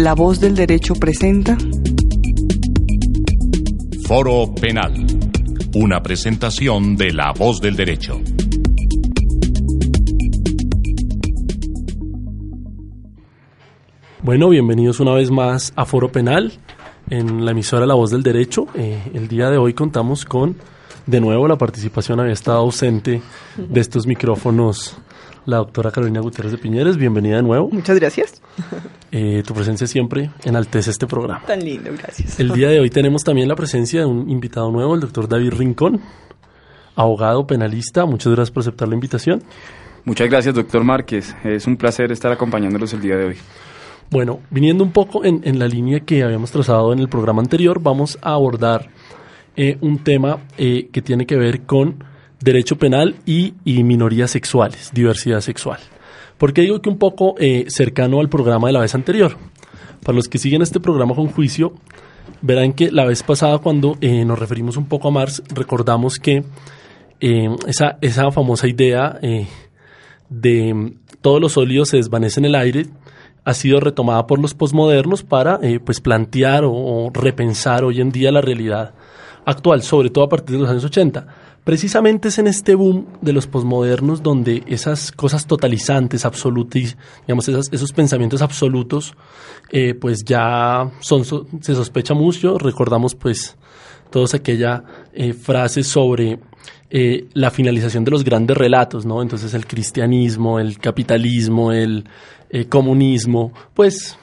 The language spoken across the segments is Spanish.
La voz del derecho presenta Foro Penal. Una presentación de La Voz del Derecho. Bueno, bienvenidos una vez más a Foro Penal en la emisora La Voz del Derecho. Eh, el día de hoy contamos con, de nuevo, la participación había estado ausente de estos micrófonos la doctora Carolina Gutiérrez de Piñeres. Bienvenida de nuevo. Muchas gracias. Eh, tu presencia siempre enaltece este programa. Tan lindo, gracias. El día de hoy tenemos también la presencia de un invitado nuevo, el doctor David Rincón, abogado penalista. Muchas gracias por aceptar la invitación. Muchas gracias, doctor Márquez. Es un placer estar acompañándolos el día de hoy. Bueno, viniendo un poco en, en la línea que habíamos trazado en el programa anterior, vamos a abordar eh, un tema eh, que tiene que ver con derecho penal y, minorías sexuales, diversidad sexual. ¿Por qué digo que un poco eh, cercano al programa de la vez anterior? Para los que siguen este programa con juicio, verán que la vez pasada cuando eh, nos referimos un poco a Marx, recordamos que eh, esa, esa famosa idea de todos los sólidos se desvanecen en el aire, ha sido retomada por los posmodernos para eh, pues plantear o, o, repensar hoy en día la realidad actual, sobre todo a partir de los años 80. Precisamente es en este boom de los posmodernos donde esas cosas totalizantes, absolutas, digamos, esos pensamientos absolutos, eh, pues ya se sospecha mucho. Recordamos pues todas aquellas eh, frases sobre eh, la finalización de los grandes relatos, ¿no? Entonces el cristianismo, el capitalismo, el eh, comunismo, pues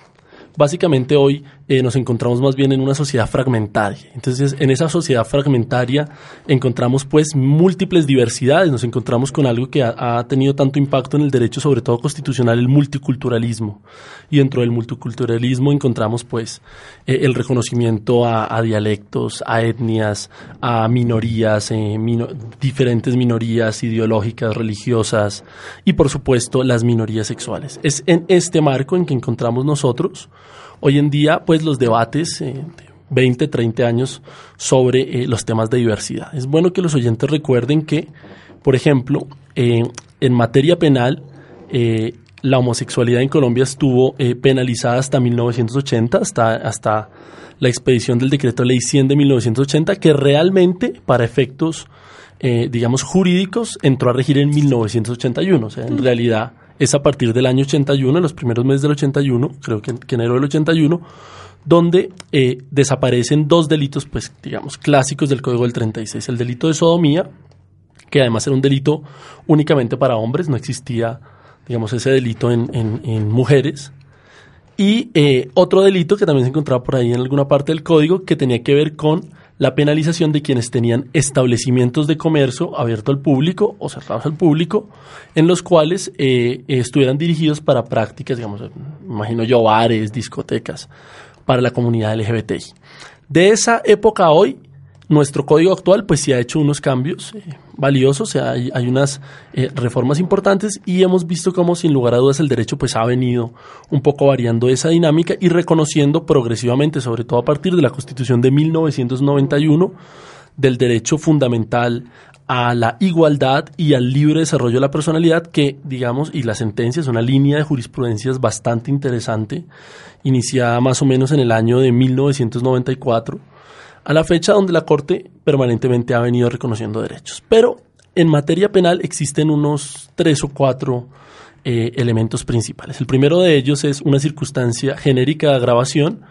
básicamente hoy eh, nos encontramos más bien en una sociedad fragmentaria. Entonces, en esa sociedad fragmentaria encontramos pues múltiples diversidades, nos encontramos con algo que ha, tenido tanto impacto en el derecho, sobre todo constitucional, el multiculturalismo. Y dentro del multiculturalismo encontramos pues eh, el reconocimiento a, dialectos, a etnias, a minorías, eh, diferentes minorías ideológicas, religiosas y por supuesto las minorías sexuales. Es en este marco en que encontramos nosotros hoy en día pues los debates eh, de 20, 30 años sobre eh, los temas de diversidad. Es bueno que los oyentes recuerden que, por ejemplo, eh, en materia penal, eh, la homosexualidad en Colombia estuvo penalizada hasta 1980, hasta, hasta la expedición del decreto ley 100 de 1980, que realmente para efectos, digamos, jurídicos entró a regir en 1981. O sea, en realidad es a partir del año 81, en los primeros meses del 81, creo que, que enero del 81, donde eh, desaparecen dos delitos, pues digamos, clásicos del Código del 36. El delito de sodomía, que además era un delito únicamente para hombres, no existía, digamos, ese delito en, en, en mujeres. Y eh, otro delito que también se encontraba por ahí en alguna parte del código, que tenía que ver con la penalización de quienes tenían establecimientos de comercio abierto al público o cerrados al público, en los cuales eh, estuvieran dirigidos para prácticas, digamos, imagino yo, bares, discotecas, para la comunidad LGBTI. De esa época a hoy, nuestro código actual pues sí ha hecho unos cambios eh, valiosos, sea, hay, hay unas eh, reformas importantes y hemos visto cómo sin lugar a dudas el derecho pues ha venido un poco variando esa dinámica y reconociendo progresivamente, sobre todo a partir de la Constitución de 1991, del derecho fundamental a la igualdad y al libre desarrollo de la personalidad que, digamos, y la sentencia es una línea de jurisprudencias bastante interesante, iniciada más o menos en el año de 1994 a la fecha donde la Corte permanentemente ha venido reconociendo derechos. Pero en materia penal existen unos tres o cuatro eh, elementos principales. El primero de ellos es una circunstancia genérica de agravación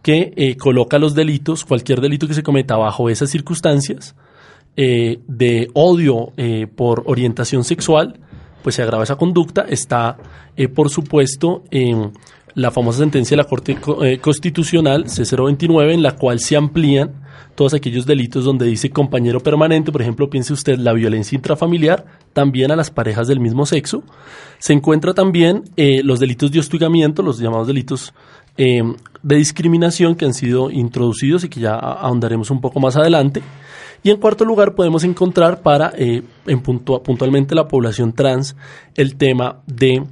que eh, coloca los delitos, cualquier delito que se cometa bajo esas circunstancias eh, de odio por orientación sexual, pues se agrava esa conducta. Está, por supuesto, la famosa sentencia de la Corte Constitucional C029, en la cual se amplían todos aquellos delitos donde dice compañero permanente, por ejemplo, piense usted la violencia intrafamiliar, también a las parejas del mismo sexo. Se encuentra también eh, los delitos de hostigamiento, los llamados delitos eh, de discriminación que han sido introducidos y que ya ahondaremos un poco más adelante. Y en cuarto lugar podemos encontrar para, eh, en puntualmente la población trans, el tema de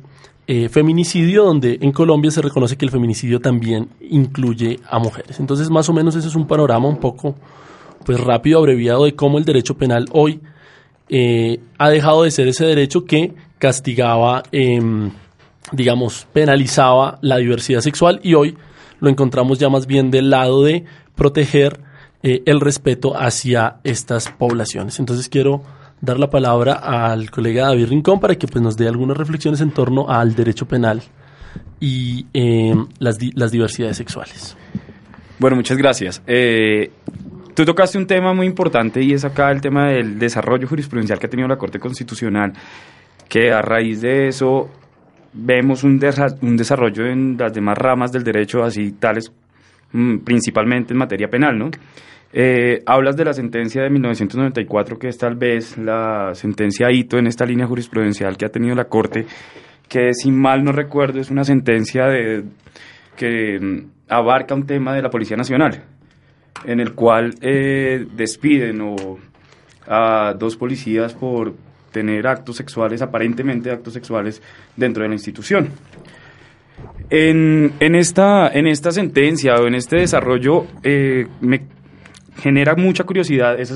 eh, feminicidio, donde en Colombia se reconoce que el feminicidio también incluye a mujeres. Entonces, más o menos ese es un panorama un poco pues rápido, abreviado de cómo el derecho penal hoy eh, ha dejado de ser ese derecho que castigaba, em, digamos, penalizaba la diversidad sexual y hoy lo encontramos ya más bien del lado de proteger eh, el respeto hacia estas poblaciones. Entonces quiero dar la palabra al colega David Rincón para que pues, nos dé algunas reflexiones en torno al derecho penal y em, las, las diversidades sexuales. Bueno, muchas gracias. Eh, tú tocaste un tema muy importante y es acá el tema del desarrollo jurisprudencial que ha tenido la Corte Constitucional, que a raíz de eso vemos un, desa- un desarrollo en las demás ramas del derecho, así tales mm, principalmente en materia penal, ¿no? Eh, hablas de la sentencia de 1994, que es tal vez la sentencia hito en esta línea jurisprudencial que ha tenido la Corte, que si mal no recuerdo es una sentencia de, que mm, abarca un tema de la Policía Nacional, en el cual eh, despiden a dos policías por tener actos sexuales, aparentemente actos sexuales, dentro de la institución. En, en esta, en esta sentencia o en este desarrollo eh, me genera mucha curiosidad esa,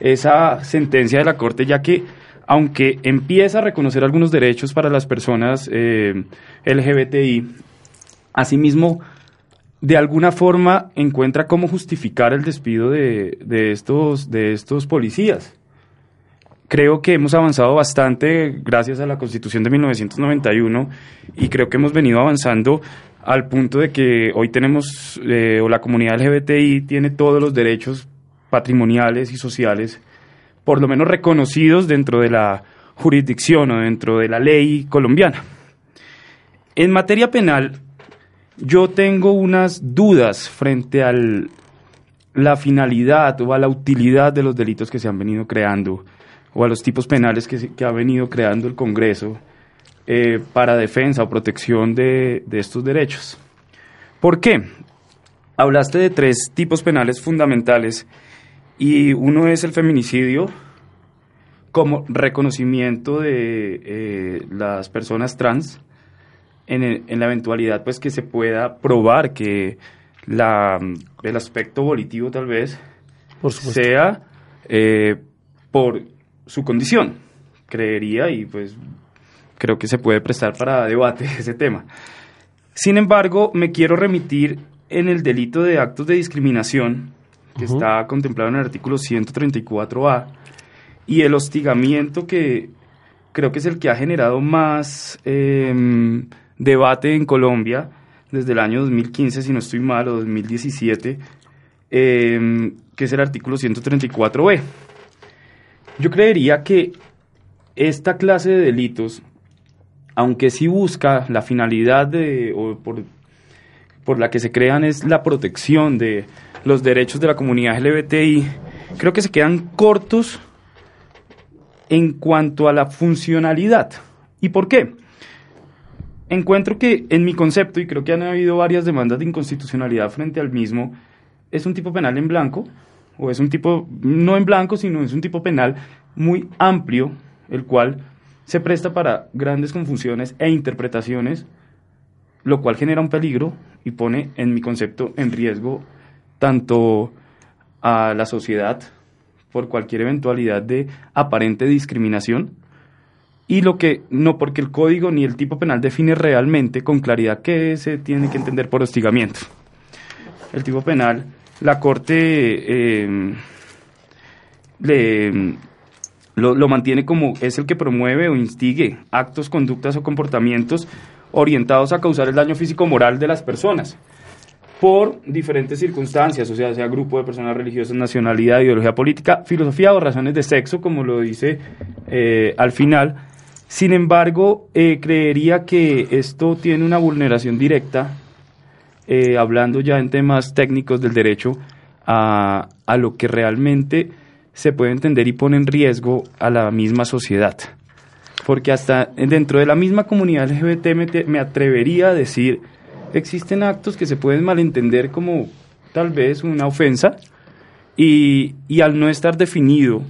esa sentencia de la Corte, ya que aunque empieza a reconocer algunos derechos para las personas eh, LGBTI, asimismo, de alguna forma encuentra cómo justificar el despido de, de estos, de estos policías. Creo que hemos avanzado bastante gracias a la Constitución de 1991 y creo que hemos venido avanzando al punto de que hoy tenemos, eh, o la comunidad LGBTI tiene todos los derechos patrimoniales y sociales, por lo menos reconocidos dentro de la jurisdicción o dentro de la ley colombiana. En materia penal, yo tengo unas dudas frente a la finalidad o a la utilidad de los delitos que se han venido creando o a los tipos penales que, ha venido creando el Congreso eh, para defensa o protección de, de estos derechos. ¿Por qué? Hablaste de tres tipos penales fundamentales y uno es el feminicidio como reconocimiento de eh, las personas trans en, el- en la eventualidad pues que se pueda probar que la, el aspecto volitivo tal vez Por sea eh, por su condición, creería, y pues creo que se puede prestar para debate ese tema. Sin embargo, me quiero remitir en el delito de actos de discriminación, que está contemplado en el artículo 134A, y el hostigamiento que creo que es el que ha generado más em, debate en Colombia desde el año 2015, si no estoy mal, o 2017, em, que es el artículo 134b. Yo creería que esta clase de delitos, aunque sí busca la finalidad de, o por, por la que se crean es la protección de los derechos de la comunidad LGBTI, creo que se quedan cortos en cuanto a la funcionalidad. ¿Y por qué? Encuentro que en mi concepto, y creo que han habido varias demandas de inconstitucionalidad frente al mismo, es un tipo penal en blanco, o es un tipo, no en blanco, sino es un tipo penal muy amplio, el cual se presta para grandes confusiones e interpretaciones, lo cual genera un peligro y pone, en mi concepto, en riesgo tanto a la sociedad por cualquier eventualidad de aparente discriminación, y lo que no porque el código ni el tipo penal define realmente con claridad qué se tiene que entender por hostigamiento. El tipo penal, la Corte eh, le, lo, lo mantiene como es el que promueve o instigue actos, conductas o comportamientos orientados a causar el daño físico o moral de las personas por diferentes circunstancias, o sea, sea grupo de personas religiosas, nacionalidad, ideología política, filosofía o razones de sexo, como lo dice eh, al final. Sin embargo, eh, creería que esto tiene una vulneración directa, eh, hablando ya en temas técnicos del derecho, a, a lo que realmente se puede entender y pone en riesgo a la misma sociedad. Porque hasta dentro de la misma comunidad LGBT me, atrevería a decir, existen actos que se pueden malentender como tal vez una ofensa y, y al no estar definido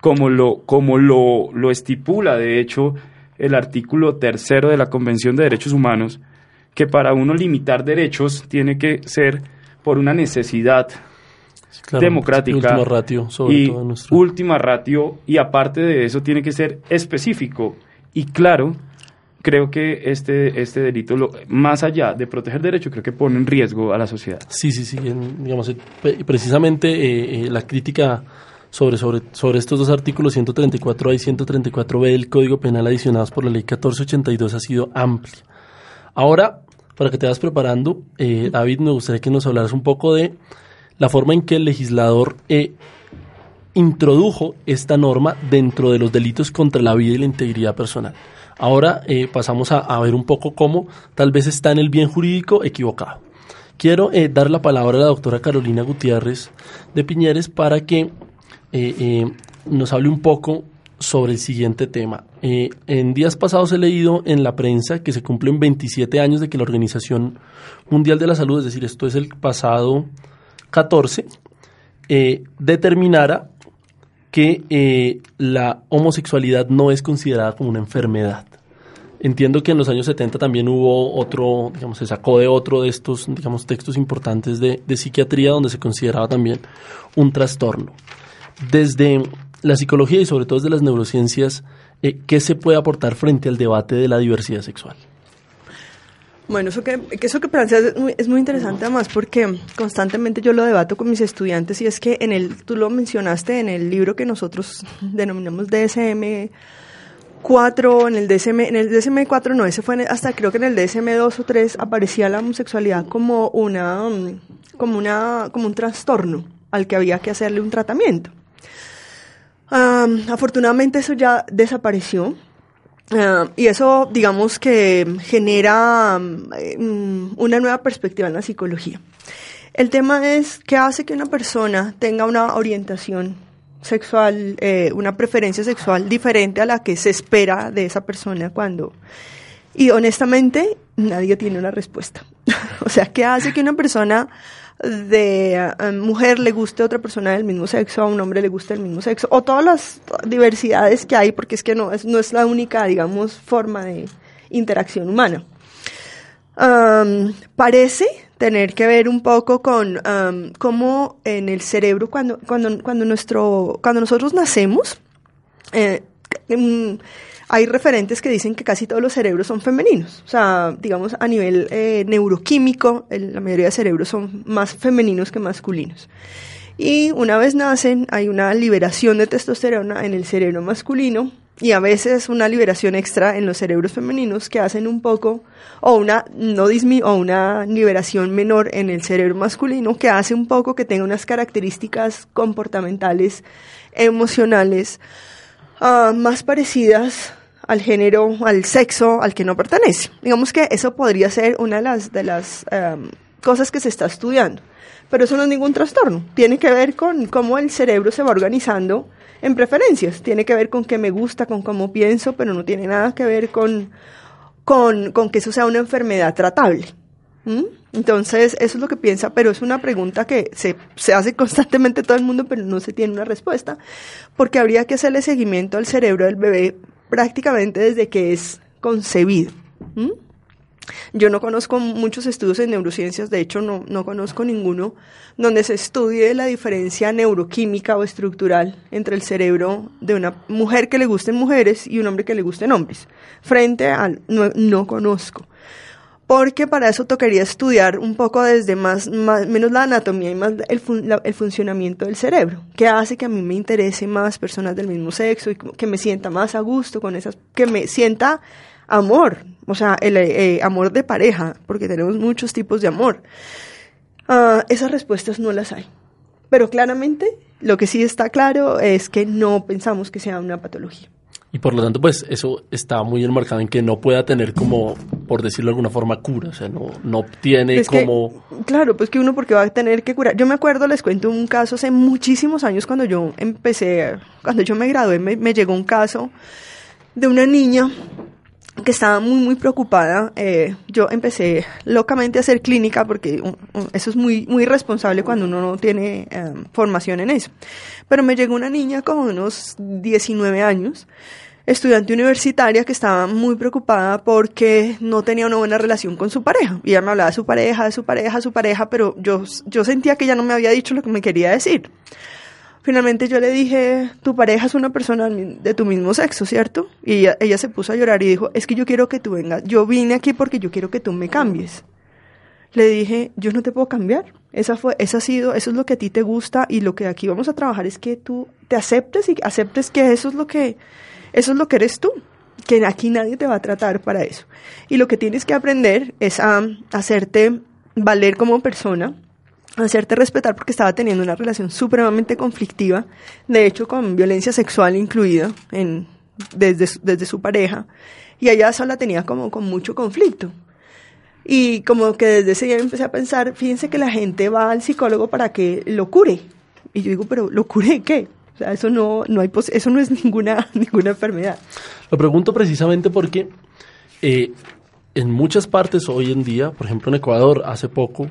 como lo, como lo, lo estipula, de hecho, el artículo tercero de la Convención de Derechos Humanos, que para uno limitar derechos tiene que ser por una necesidad Claro, democrática Última ratio, sobre y todo nuestro. última ratio y aparte de eso tiene que ser específico y claro creo que este este delito lo, más allá de proteger derechos creo que pone en riesgo a la sociedad Sí, sí, sí. en- digamos, eh, precisamente eh, eh, la crítica sobre, sobre, sobre estos dos artículos 134A y 134B del Código Penal adicionados por la Ley 1482 ha sido amplia. Ahora, para que te vayas preparando, eh, David, me gustaría que nos hablaras un poco de la forma en que el legislador eh, introdujo esta norma dentro de los delitos contra la vida y la integridad personal. Ahora eh, pasamos a, ver un poco cómo tal vez está en el bien jurídico equivocado. Quiero eh, dar la palabra a la doctora Carolina Gutiérrez de Piñeres para que eh, nos hable un poco sobre el siguiente tema. En días pasados he leído en la prensa que se cumplen 27 años de que la Organización Mundial de la Salud, es decir, esto es el pasado 14, eh, determinara que eh, la homosexualidad no es considerada como una enfermedad. Entiendo que en los años 70 también hubo otro, digamos, se sacó de otro de estos, digamos, textos importantes de, psiquiatría donde se consideraba también un trastorno. Desde la psicología y sobre todo desde las neurociencias, eh, ¿qué se puede aportar frente al debate de la diversidad sexual? Bueno, eso que, eso que planteas es muy, es muy interesante además porque constantemente yo lo debato con mis estudiantes y es que en el, tú lo mencionaste en el libro que nosotros denominamos DSM 4, en el DSM, en el DSM 4 no, ese fue en- hasta creo que en el DSM 2 o 3 aparecía la homosexualidad como una, como una, como un trastorno al que había que hacerle un tratamiento. Am, afortunadamente eso ya desapareció. Ah, y eso, digamos que genera mm, mm, una nueva perspectiva en la psicología. El tema es qué hace que una persona tenga una orientación sexual, eh, una preferencia sexual diferente a la que se espera de esa persona cuando... Y honestamente, nadie tiene una respuesta. o sea, ¿qué hace que una persona de eh, mujer le guste a otra persona del mismo sexo, a un hombre le guste el mismo sexo, o todas las diversidades que hay, porque es que no es, no es la única, digamos, forma de interacción humana. Parece tener que ver un poco con cómo en el cerebro, cuando, cuando, cuando, nuestro, cuando nosotros nacemos, eh, mm, hay referentes que dicen que casi todos los cerebros son femeninos. O sea, digamos, a nivel eh, neuroquímico, la mayoría de cerebros son más femeninos que masculinos. Y una vez nacen, hay una liberación de testosterona en el cerebro masculino y a veces una liberación extra en los cerebros femeninos que hacen un poco, o una, no dismi o una liberación menor en el cerebro masculino que hace un poco que tenga unas características comportamentales, emocionales, ah, más parecidas al género, al sexo al que no pertenece. Digamos que eso podría ser una de las, em, cosas que se está estudiando. Pero eso no es ningún trastorno. Tiene que ver con cómo el cerebro se va organizando en preferencias. Tiene que ver con qué me gusta, con cómo pienso, pero no tiene nada que ver con, con que eso sea una enfermedad tratable. ¿Mm? Entonces, eso es lo que piensa, pero es una pregunta que se, se hace constantemente todo el mundo, pero no se tiene una respuesta, porque habría que hacerle seguimiento al cerebro del bebé prácticamente desde que es concebido. ¿Mm? Yo no conozco muchos estudios en neurociencias, de hecho no, no conozco ninguno donde se estudie la diferencia neuroquímica o estructural entre el cerebro de una mujer que le gusten mujeres y un hombre que le gusten hombres. Frente al no, no conozco. Porque para eso tocaría estudiar un poco desde más, menos la anatomía y más el, fun- la- el funcionamiento del cerebro. ¿Qué hace que a mí me interese más personas del mismo sexo y que me sienta más a gusto con esas, que me sienta amor, o sea, el eh, amor de pareja, porque tenemos muchos tipos de amor. Ah, esas respuestas no las hay. Pero claramente, lo que sí está claro es que no pensamos que sea una patología. Y por lo tanto, pues eso está muy enmarcado en que no pueda tener como, por decirlo de alguna forma, cura. O sea, no, no tiene Es que, como... claro, pues que uno porque va a tener que curar. Yo me acuerdo, les cuento un caso hace muchísimos años cuando yo empecé, cuando yo me gradué, me, me llegó un caso de una niña que estaba muy, muy preocupada. Eh, yo empecé locamente a hacer clínica porque um, um, eso es muy, muy irresponsable cuando uno no tiene eh, formación en eso. Pero me llegó una niña con unos 19 años, estudiante universitaria que estaba muy preocupada porque no tenía una buena relación con su pareja. Y ella me hablaba de su pareja, de su pareja, de su pareja, pero yo, yo sentía que ella no me había dicho lo que me quería decir. Finalmente yo le dije, tu pareja es una persona de tu mismo sexo, ¿cierto? Y ella, se puso a llorar y dijo, es que yo quiero que tú vengas, yo vine aquí porque yo quiero que tú me cambies. Le dije, yo no te puedo cambiar. Esa fue, esa ha sido, eso es lo que a ti te gusta y lo que aquí vamos a trabajar es que tú te aceptes y aceptes que eso es lo que, eso es lo que eres tú. Que aquí nadie te va a tratar para eso. Y lo que tienes que aprender es a, hacerte valer como persona, hacerte respetar porque estaba teniendo una relación supremamente conflictiva, de hecho con violencia sexual incluida en, desde, su- pareja, y ella sola tenía como con mucho conflicto. Y como que desde ese día empecé a pensar, fíjense que la gente va al psicólogo para que lo cure. Y yo digo, pero ¿lo cure qué? O sea, eso no, no hay pos- eso no es ninguna, ninguna enfermedad. Lo pregunto precisamente porque eh, en muchas partes hoy en día, por ejemplo en Ecuador, hace poco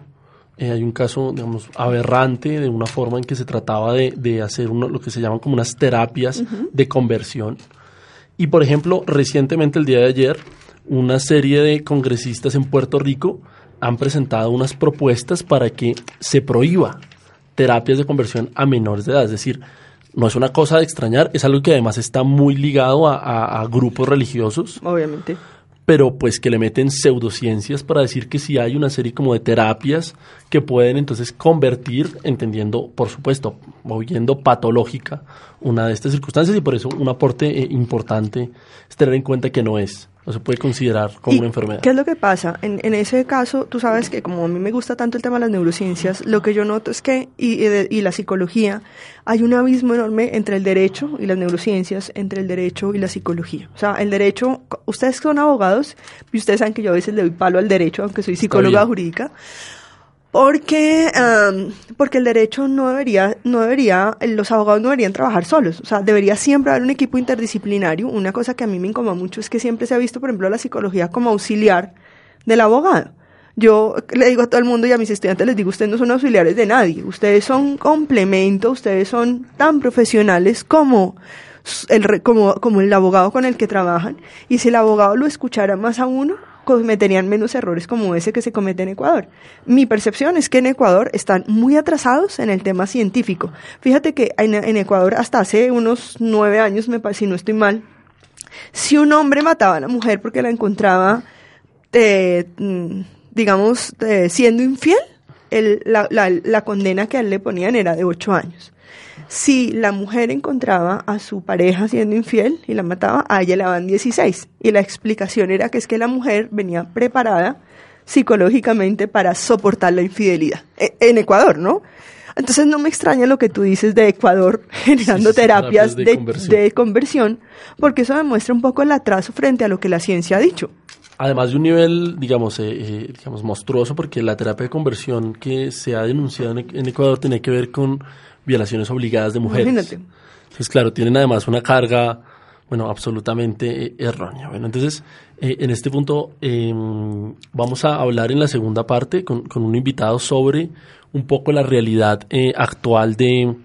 eh, hay un caso, digamos, aberrante de una forma en que se trataba de, de hacer uno, lo que se llaman como unas terapias de conversión. Y por ejemplo, recientemente el día de ayer, una serie de congresistas en Puerto Rico han presentado unas propuestas para que se prohíba terapias de conversión a menores de edad. Es decir, no es una cosa de extrañar, es algo que además está muy ligado a, a- a grupos religiosos, Obviamente. pero pues que le meten pseudociencias para decir que sí hay una serie como de terapias que pueden entonces convertir, entendiendo, por supuesto, moviendo patológica una de estas circunstancias y por eso un aporte eh, importante es tener en cuenta que no es, no se puede considerar como ¿Y una enfermedad. ¿Qué es lo que pasa? En, en ese caso, tú sabes que como a mí me gusta tanto el tema de las neurociencias, lo que yo noto es que, y, y de- y la psicología, hay un abismo enorme entre el derecho y las neurociencias, entre el derecho y la psicología. O sea, el derecho, ustedes son abogados, y ustedes saben que yo a veces le doy palo al derecho, aunque soy psicóloga jurídica, porque, am, porque el derecho no debería, no debería, los abogados no deberían trabajar solos. O sea, debería siempre haber un equipo interdisciplinario. Una cosa que a mí me incomoda mucho es que siempre se ha visto, por ejemplo, la psicología como auxiliar del abogado. Yo le digo a todo el mundo y a mis estudiantes les digo, ustedes no son auxiliares de nadie. Ustedes son complemento, ustedes son tan profesionales como el, como, como el abogado con el que trabajan. Y si el abogado lo escuchara más a uno, cometerían menos errores como ese que se comete en Ecuador. Mi percepción es que en Ecuador están muy atrasados en el tema científico. Fíjate que en, en Ecuador hasta hace unos nueve años, me si no estoy mal, si un hombre mataba a la mujer porque la encontraba, eh, mm, digamos, eh, siendo infiel, el- la, la- la condena que a él le ponían era de ocho años. Si la mujer encontraba a su pareja siendo infiel y la mataba, a ella le daban 16. Y la explicación era que es que la mujer venía preparada psicológicamente para soportar la infidelidad. E- En Ecuador, ¿no? Entonces no me extraña lo que tú dices de Ecuador generando sí, terapias terapias de de, conversión. de conversión, porque eso demuestra un poco el atraso frente a lo que la ciencia ha dicho. Además de un nivel, digamos, eh, eh, digamos, monstruoso, porque la terapia de conversión que se ha denunciado en, en Ecuador tiene que ver con violaciones obligadas de mujeres. Imagínate. Entonces, claro, tienen además una carga, bueno, absolutamente eh, errónea. Bueno, entonces, eh, en este punto eh, vamos a hablar en la segunda parte con, con un invitado sobre un poco la realidad eh, actual de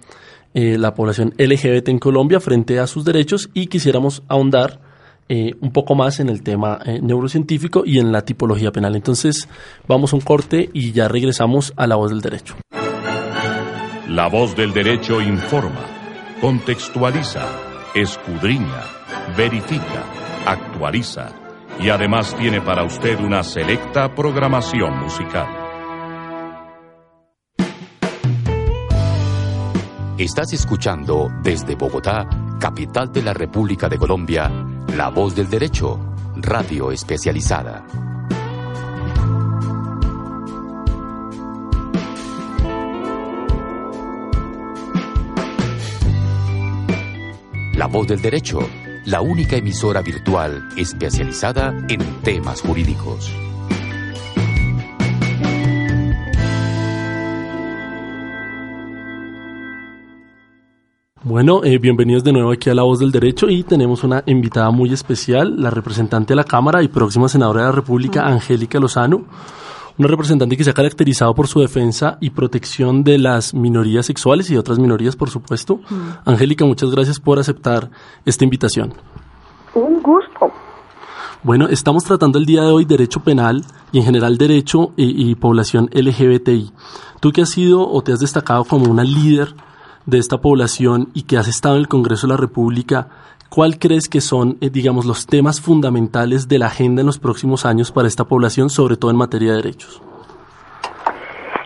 eh, la población LGBT en Colombia frente a sus derechos y quisiéramos ahondar eh, un poco más en el tema neurocientífico y en la tipología penal. Entonces, vamos a un corte y ya regresamos a la voz del derecho. La voz del derecho informa, contextualiza, escudriña, verifica, actualiza y además tiene para usted una selecta programación musical. Estás escuchando desde Bogotá, capital de la República de Colombia, La Voz del Derecho, radio especializada. La Voz del Derecho, la única emisora virtual especializada en temas jurídicos. Bueno, eh, bienvenidos de nuevo aquí a La Voz del Derecho y tenemos una invitada muy especial, la representante de la Cámara y próxima senadora de la República, Angélica Lozano, una representante que se ha caracterizado por su defensa y protección de las minorías sexuales y de otras minorías, por supuesto. Angélica, muchas gracias por aceptar esta invitación. Un gusto. Bueno, estamos tratando el día de hoy derecho penal y en general derecho y, y población LGBTI. Tú que has sido o te has destacado como una líder de esta población y que has estado en el Congreso de la República, ¿cuál crees que son, eh, digamos, los temas fundamentales de la agenda en los próximos años para esta población, sobre todo en materia de derechos?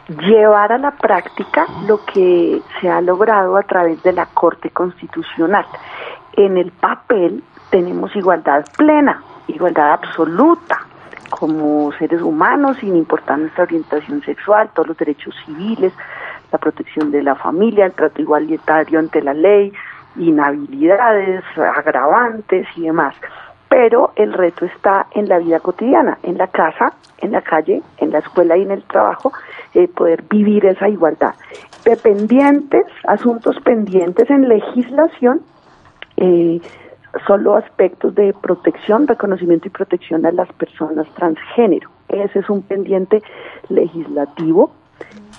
Llevar a la práctica lo que se ha logrado a través de la Corte Constitucional. En el papel tenemos igualdad plena, igualdad absoluta, como seres humanos, sin importar nuestra orientación sexual, todos los derechos civiles, la protección de la familia, el trato igualitario ante la ley, inhabilidades, agravantes y demás. Pero el reto está en la vida cotidiana, en la casa, en la calle, en la escuela y en el trabajo, eh, poder vivir esa igualdad. Dependientes, asuntos pendientes en legislación, eh, solo aspectos de protección, reconocimiento y protección a las personas transgénero. Ese es un pendiente legislativo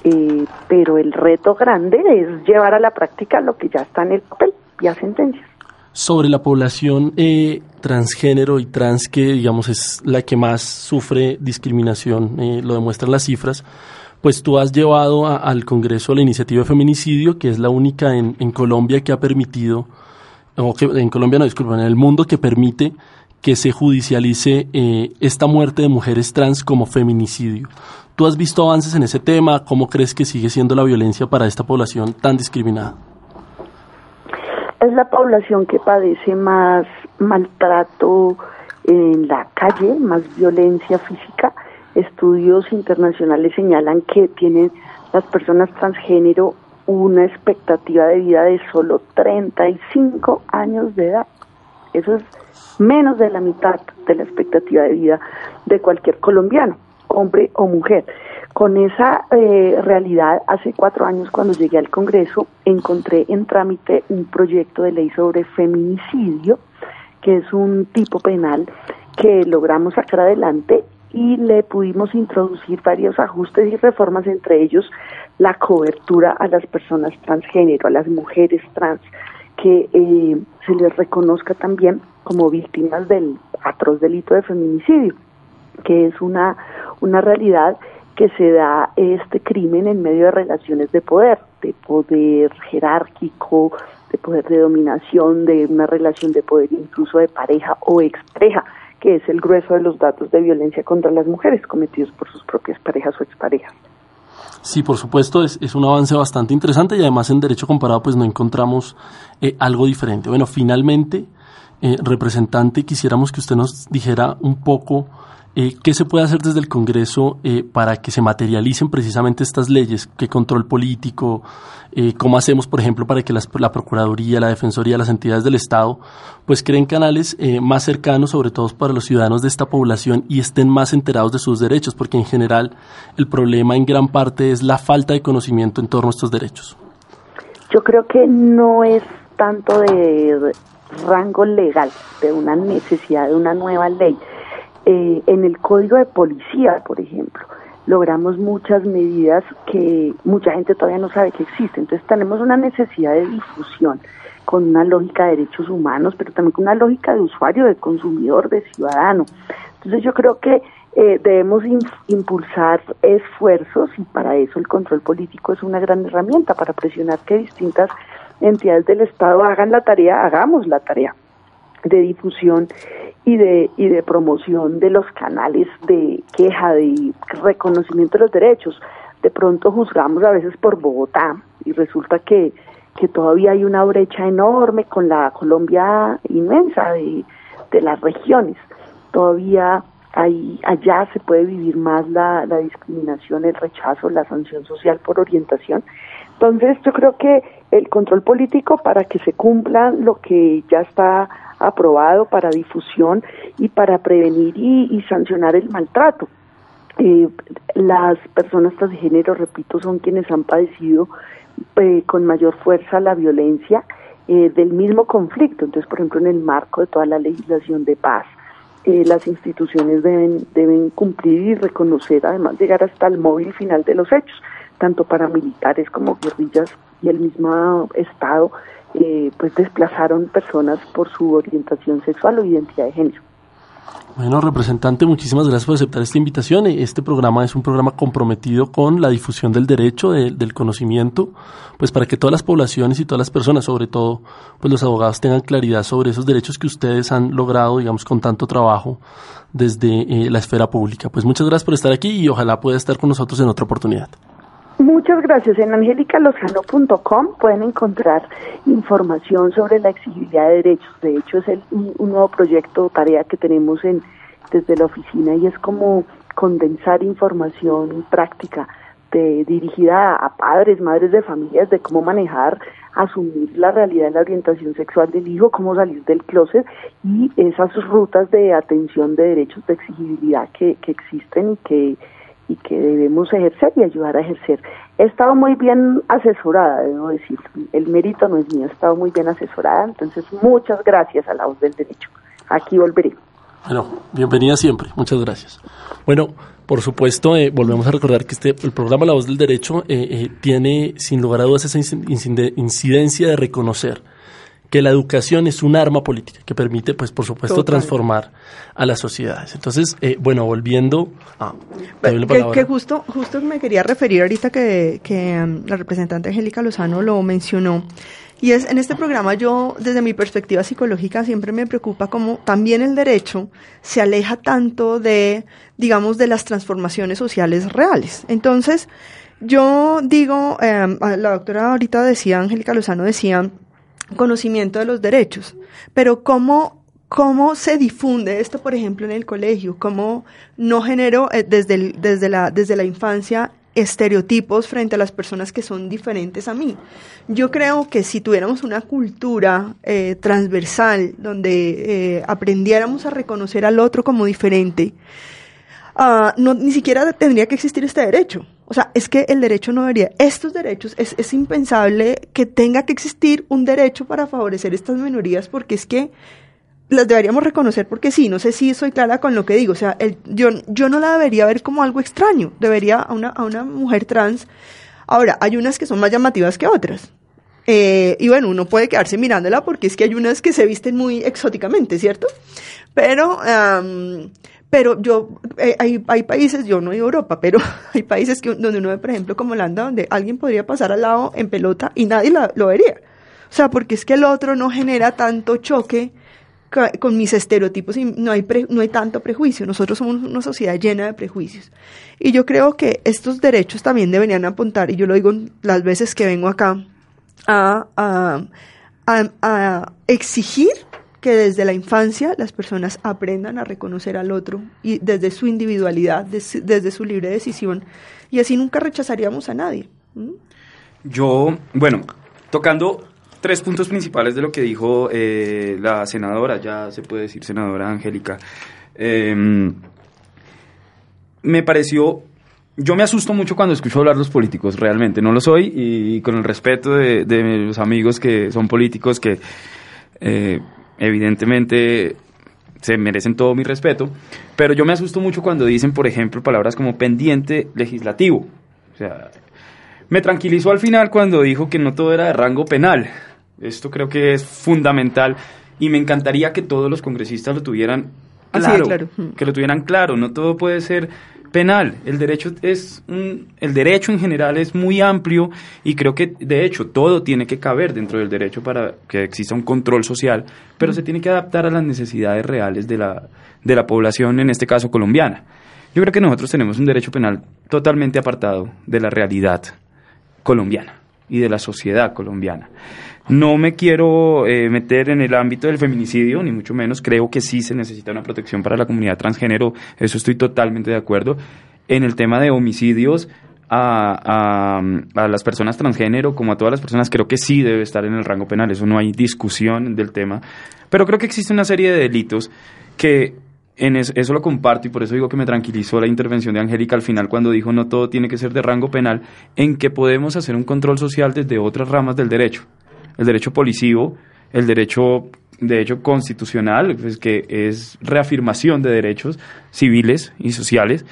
eh, pero el reto grande es llevar a la práctica lo que ya está en el papel, vía sentencias. Sobre la población eh, transgénero y trans, que digamos es la que más sufre discriminación, eh, lo demuestran las cifras, pues tú has llevado al Congreso la iniciativa de feminicidio, que es la única en, en Colombia que ha permitido, o que en Colombia no, disculpen, en el mundo que permite que se judicialice eh, esta muerte de mujeres trans como feminicidio. ¿Tú has visto avances en ese tema? ¿Cómo crees que sigue siendo la violencia para esta población tan discriminada? Es la población que padece más maltrato en la calle, más violencia física. Estudios internacionales señalan que tienen las personas transgénero una expectativa de vida de solo 35 años de edad. Eso es menos de la mitad de la expectativa de vida de cualquier colombiano, hombre o mujer. Con esa eh, realidad, hace cuatro años cuando llegué al Congreso, encontré en trámite un proyecto de ley sobre feminicidio, que es un tipo penal que logramos sacar adelante y le pudimos introducir varios ajustes y reformas, entre ellos la cobertura a las personas transgénero, a las mujeres trans, que eh, se les reconozca también como víctimas del atroz delito de feminicidio, que es una, una realidad que se da este crimen en medio de relaciones de poder, de poder jerárquico, de poder de dominación, de una relación de poder incluso de pareja o expareja, que es el grueso de los datos de violencia contra las mujeres cometidos por sus propias parejas o exparejas. Sí, por supuesto, es, es, un avance bastante interesante y además en derecho comparado pues no encontramos eh, algo diferente. Bueno, finalmente, eh, representante, quisiéramos que usted nos dijera un poco eh, qué se puede hacer desde el Congreso eh, para que se materialicen precisamente estas leyes, qué control político, eh, cómo hacemos, por ejemplo, para que las, la Procuraduría, la Defensoría, las entidades del Estado, pues creen canales eh, más cercanos, sobre todo para los ciudadanos de esta población y estén más enterados de sus derechos, porque en general el problema en gran parte es la falta de conocimiento en torno a estos derechos. Yo creo que no es tanto de rango legal, de una necesidad de una nueva ley. Eh, en el código de policía, por ejemplo, logramos muchas medidas que mucha gente todavía no sabe que existen. Entonces tenemos una necesidad de difusión con una lógica de derechos humanos, pero también con una lógica de usuario, de consumidor, de ciudadano. Entonces yo creo que eh, debemos impulsar esfuerzos y para eso el control político es una gran herramienta para presionar que distintas entidades del Estado hagan la tarea, hagamos la tarea de difusión y de, y de promoción de los canales de queja, de reconocimiento de los derechos. De pronto juzgamos a veces por Bogotá y resulta que, que todavía hay una brecha enorme con la Colombia inmensa de, de las regiones. Todavía hay, allá se puede vivir más la, la discriminación, el rechazo, la sanción social por orientación Entonces, yo creo que el control político para que se cumpla lo que ya está aprobado para difusión y para prevenir y, sancionar el maltrato. Eh, las personas transgénero, repito, son quienes han padecido eh, con mayor fuerza la violencia eh, del mismo conflicto. Entonces, por ejemplo, en el marco de toda la legislación de paz, eh, las instituciones deben, deben cumplir y reconocer, además, llegar hasta el móvil final de los hechos, tanto paramilitares como guerrillas y el mismo Estado, eh, pues desplazaron personas por su orientación sexual o identidad de género. Bueno, representante, muchísimas gracias por aceptar esta invitación. Este programa es un programa comprometido con la difusión del derecho, de- del conocimiento, pues para que todas las poblaciones y todas las personas, sobre todo, pues los abogados tengan claridad sobre esos derechos que ustedes han logrado, digamos, con tanto trabajo desde eh, la esfera pública. Pues muchas gracias por estar aquí y ojalá pueda estar con nosotros en otra oportunidad. Muchas gracias. En angelicalozano.com pueden encontrar información sobre la exigibilidad de derechos. De hecho, es el- un, nuevo proyecto o tarea que tenemos en, desde la oficina y es como condensar información práctica de, dirigida a padres, madres de familias de cómo manejar, asumir la realidad de la orientación sexual del hijo, cómo salir del closet y esas rutas de atención de derechos de exigibilidad que, que existen y que y que debemos ejercer y ayudar a ejercer. He estado muy bien asesorada, debo decir. El mérito no es mío, he estado muy bien asesorada. Entonces, muchas gracias a la voz del derecho. Aquí volveré. Bueno, bienvenida siempre. Muchas gracias. Bueno, por supuesto, eh, volvemos a recordar que este, el programa La Voz del Derecho eh, eh, tiene, sin lugar a dudas, esa incidencia de reconocer que la educación es un arma política que permite, pues, por supuesto, Total. transformar a las sociedades. Entonces, eh, bueno, volviendo a... la Que, que justo, justo me quería referir ahorita que, que um, la representante Angélica Lozano lo mencionó. Y es en este programa yo, desde mi perspectiva psicológica, siempre me preocupa cómo también el derecho se aleja tanto de, digamos, de las transformaciones sociales reales. Entonces, yo digo, eh, la doctora ahorita decía, Angélica Lozano decía, conocimiento de los derechos, pero cómo cómo se difunde esto, por ejemplo, en el colegio, cómo no genero eh, desde, desde, la, desde la infancia estereotipos frente a las personas que son diferentes a mí. Yo creo que si tuviéramos una cultura eh, transversal donde eh, aprendiéramos a reconocer al otro como diferente, ah, no, ni siquiera tendría que existir este derecho. O sea, es que el derecho no debería, estos derechos, es, es impensable que tenga que existir un derecho para favorecer estas minorías porque es que las deberíamos reconocer porque sí, no sé si soy clara con lo que digo, o sea, yo, yo no la debería ver como algo extraño, debería a una, a una mujer trans, ahora, hay unas que son más llamativas que otras, eh, y bueno, uno puede quedarse mirándola porque es que hay unas que se visten muy exóticamente, ¿cierto? Pero, pero yo, eh, hay, hay países, yo no he ido a Europa, pero hay países que, donde uno ve, por ejemplo, como Holanda, donde alguien podría pasar al lado en pelota y nadie la- lo vería. O sea, porque es que el otro no genera tanto choque con mis estereotipos y no hay, pre- no hay tanto prejuicio. Nosotros somos una sociedad llena de prejuicios. Y yo creo que estos derechos también deberían apuntar, y yo lo digo las veces que vengo acá, a- a exigir que desde la infancia las personas aprendan a reconocer al otro y desde su individualidad, des- desde su libre decisión. Y así nunca rechazaríamos a nadie. Yo, bueno, tocando tres puntos principales de lo que dijo eh, la senadora, ya se puede decir senadora Angélica, eh, me pareció, yo me asusto mucho cuando escucho hablar los políticos, realmente, no lo soy, y con el respeto de, de los amigos que son políticos que eh, evidentemente se merecen todo mi respeto, pero yo me asusto mucho cuando dicen, por ejemplo, palabras como pendiente legislativo. O sea, me tranquilizó al final cuando dijo que no todo era de rango penal. Esto creo que es fundamental y me encantaría que todos los congresistas lo tuvieran Ah, sí, claro, que lo tuvieran claro. No todo puede ser penal. El derecho es un, el derecho en general es muy amplio y creo que de hecho todo tiene que caber dentro del derecho para que exista un control social, pero se tiene que adaptar a las necesidades reales de la de la población, en este caso colombiana. Yo creo que nosotros tenemos un derecho penal totalmente apartado de la realidad colombiana y de la sociedad colombiana. No me quiero eh, meter en el ámbito del feminicidio, ni mucho menos. Creo que sí se necesita una protección para la comunidad transgénero. Eso estoy totalmente de acuerdo. En el tema de homicidios, a, a, las personas transgénero como a todas las personas, creo que sí debe estar en el rango penal, eso no hay discusión del tema, pero creo que existe una serie de delitos que en eso, eso, lo comparto y por eso digo que me tranquilizó la intervención de Angélica al final cuando dijo no todo tiene que ser de rango penal, en que podemos hacer un control social desde otras ramas del derecho. El derecho policivo, el derecho de hecho constitucional, pues, que es reafirmación de derechos civiles y sociales.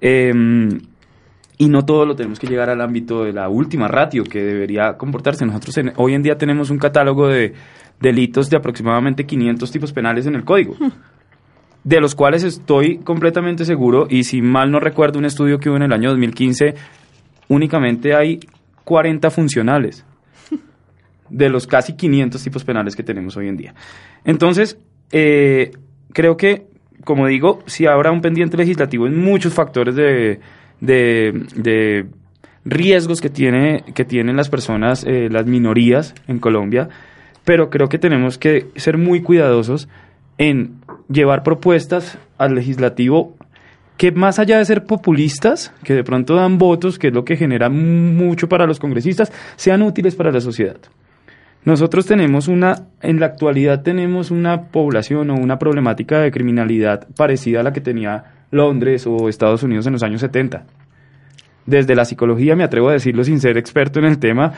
Eh, y no todo lo tenemos que llegar al ámbito de la última ratio que debería comportarse. Nosotros en, hoy en día tenemos un catálogo de delitos de aproximadamente 500 tipos penales en el código. De los cuales estoy completamente seguro, y si mal no recuerdo un estudio que hubo en el año 2015, únicamente hay 40 funcionales de los casi 500 tipos penales que tenemos hoy en día. Entonces, eh, creo que, como digo, si habrá un pendiente legislativo en muchos factores de, de, riesgos que, tiene, que tienen las personas, eh, las minorías en Colombia, pero creo que tenemos que ser muy cuidadosos en llevar propuestas al legislativo que más allá de ser populistas, que de pronto dan votos, que es lo que genera mucho para los congresistas, sean útiles para la sociedad. Nosotros tenemos una, en la actualidad tenemos una población o una problemática de criminalidad parecida a la que tenía Londres o Estados Unidos en los años 70. Desde la psicología, me atrevo a decirlo sin ser experto en el tema,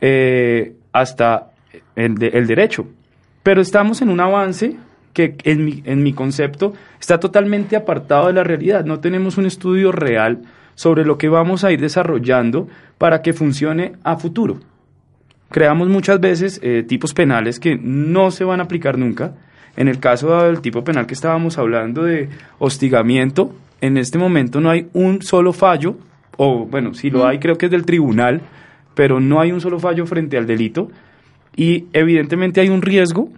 eh, hasta el, de, el derecho. Pero estamos en un avance que en mi, en mi concepto está totalmente apartado de la realidad. No tenemos un estudio real sobre lo que vamos a ir desarrollando para que funcione a futuro. Creamos muchas veces eh, tipos penales que no se van a aplicar nunca. En el caso del tipo penal que estábamos hablando de hostigamiento, en este momento no hay un solo fallo, o bueno, si lo hay creo que es del tribunal, pero no hay un solo fallo frente al delito. Y evidentemente hay un riesgo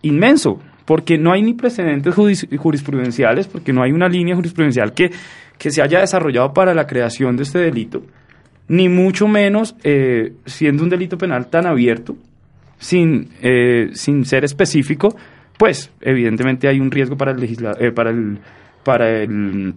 inmenso, porque no hay ni precedentes jurisprudenciales, porque no hay una línea jurisprudencial que, que se haya desarrollado para la creación de este delito, ni mucho menos eh, siendo un delito penal tan abierto, sin, eh, sin ser específico, pues evidentemente hay un riesgo para el, legisla eh, para el, para el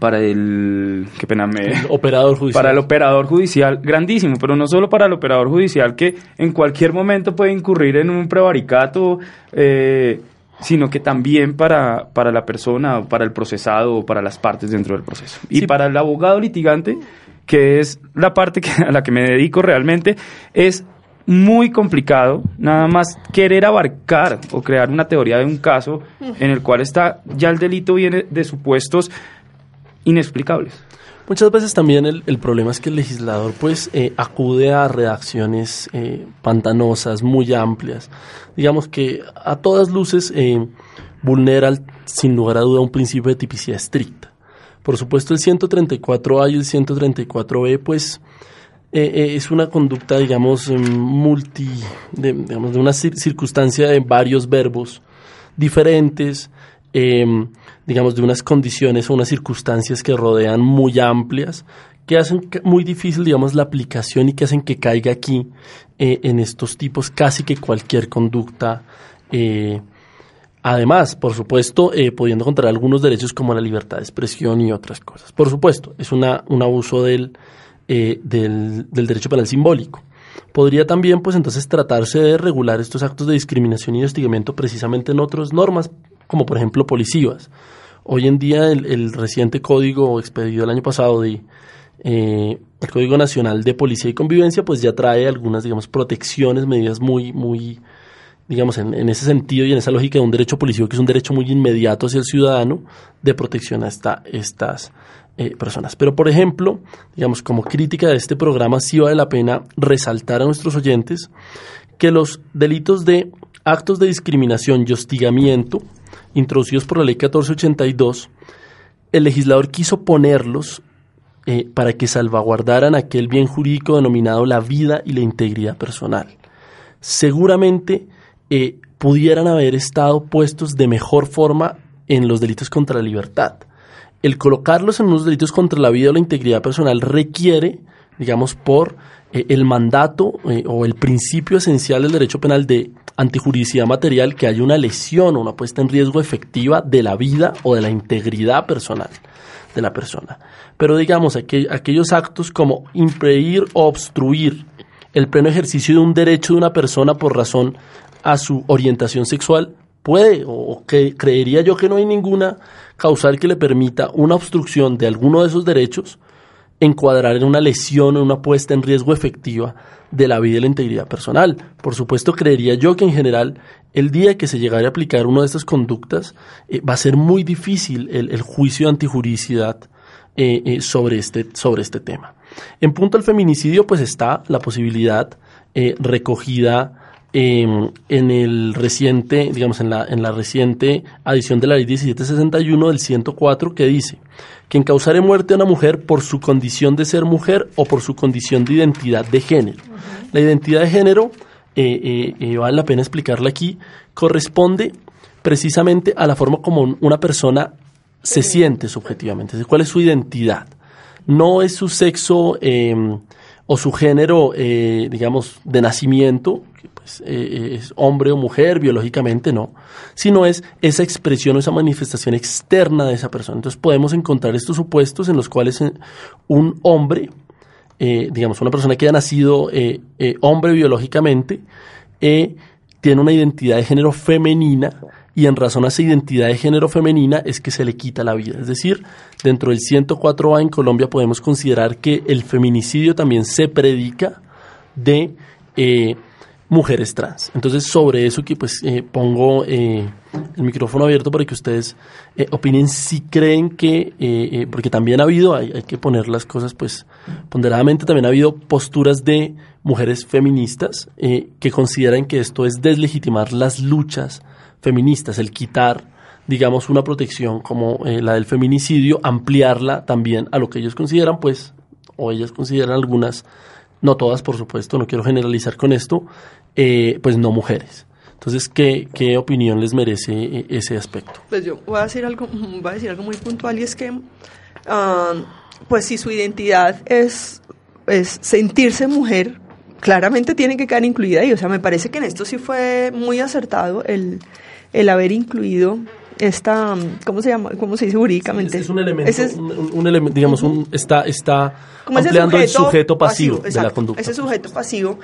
para el qué pena me el operador judicial. para el operador judicial grandísimo pero no solo para el operador judicial que en cualquier momento puede incurrir en un prevaricato eh, sino que también para, para la persona para el procesado o para las partes dentro del proceso y Sí. para el abogado litigante que es la parte que, a la que me dedico realmente es muy complicado nada más querer abarcar o crear una teoría de un caso en el cual está ya el delito viene de supuestos inexplicables. Muchas veces también el, problema es que el legislador pues eh, acude a redacciones eh, pantanosas, muy amplias. Digamos que a todas luces eh, vulnera sin lugar a duda un principio de tipicidad estricta. Por supuesto el 134A y el 134B pues eh, eh, es una conducta digamos em, multi, de, digamos, de una cir- circunstancia de varios verbos diferentes, eh, digamos, de unas condiciones o unas circunstancias que rodean muy amplias, que hacen muy difícil, digamos, la aplicación y que hacen que caiga aquí eh, en estos tipos casi que cualquier conducta. Además, por supuesto, eh, pudiendo contra algunos derechos como la libertad de expresión y otras cosas. Por supuesto, es una, un abuso del, eh, del, derecho penal simbólico. Podría también, pues entonces, tratarse de regular estos actos de discriminación y hostigamiento precisamente en otras normas, como por ejemplo policivas. Hoy en día, el, el reciente código expedido el año pasado de eh, el Código Nacional de Policía y Convivencia, pues ya trae algunas, digamos, protecciones, medidas muy, muy, digamos, en, en ese sentido y en esa lógica de un derecho policivo que es un derecho muy inmediato hacia el ciudadano de protección a esta, estas eh, personas. Pero, por ejemplo, digamos, como crítica de este programa, sí vale la pena resaltar a nuestros oyentes que los delitos de actos de discriminación y hostigamiento introducidos por la ley 1482, el legislador quiso ponerlos eh, para que salvaguardaran aquel bien jurídico denominado la vida y la integridad personal. Seguramente eh, pudieran haber estado puestos de mejor forma en los delitos contra la libertad. El colocarlos en unos delitos contra la vida o la integridad personal requiere digamos, por eh, el mandato eh, o el principio esencial del derecho penal de antijuridicidad material que haya una lesión o una puesta en riesgo efectiva de la vida o de la integridad personal de la persona. Pero digamos, aquellos actos como impedir o obstruir el pleno ejercicio de un derecho de una persona por razón a su orientación sexual, puede o que creería yo que no hay ninguna causal que le permita una obstrucción de alguno de esos derechos encuadrar en una lesión o una puesta en riesgo efectiva de la vida y la integridad personal. Por supuesto, creería yo que en general el día que se llegara a aplicar una de estas conductas eh, va a ser muy difícil el, juicio de antijuricidad eh, eh, sobre, este, sobre este tema. En punto al feminicidio, pues está la posibilidad recogida Em, en el reciente, digamos, en la, en la reciente adición de la ley 1761 del 104 que dice que causare muerte a una mujer por su condición de ser mujer o por su condición de identidad de género. La identidad de género, eh, eh, eh, vale la pena explicarla aquí, corresponde precisamente a la forma como una persona se siente subjetivamente. ¿Cuál es su identidad? No es su sexo em, o su género, digamos, de nacimiento, pues, eh, es hombre o mujer biológicamente, no, sino es esa expresión o esa manifestación externa de esa persona. Entonces podemos encontrar estos supuestos en los cuales eh, un hombre, eh, digamos, una persona que haya nacido hombre biológicamente, tiene una identidad de género femenina y en razón a esa identidad de género femenina es que se le quita la vida. Es decir, dentro del 104A en Colombia podemos considerar que el feminicidio también se predica de mujeres trans. Entonces, sobre eso que pues eh, pongo eh, el micrófono abierto para que ustedes eh, opinen si creen que, porque también ha habido, hay, hay, que poner las cosas pues ponderadamente, también ha habido posturas de mujeres feministas que consideran que esto es deslegitimar las luchas feministas, el quitar digamos una protección como la del feminicidio, ampliarla también a lo que ellos consideran pues, o ellas consideran algunas no todas por supuesto, no quiero generalizar con esto, eh, pues no mujeres. Entonces, ¿qué, ¿qué, opinión les merece eh, ese aspecto? Pues yo voy a decir algo, voy a decir algo muy puntual y es que, ah, pues si su identidad es, es sentirse mujer, claramente tiene que quedar incluida ahí. O sea, me parece que en esto sí fue muy acertado el, el haber incluido esta, ¿cómo se llama? ¿Cómo se dice jurídicamente? es un elemento, un, elemento digamos, un, está, está ampliando el sujeto pasivo, de la conducta. Ese sujeto pasivo,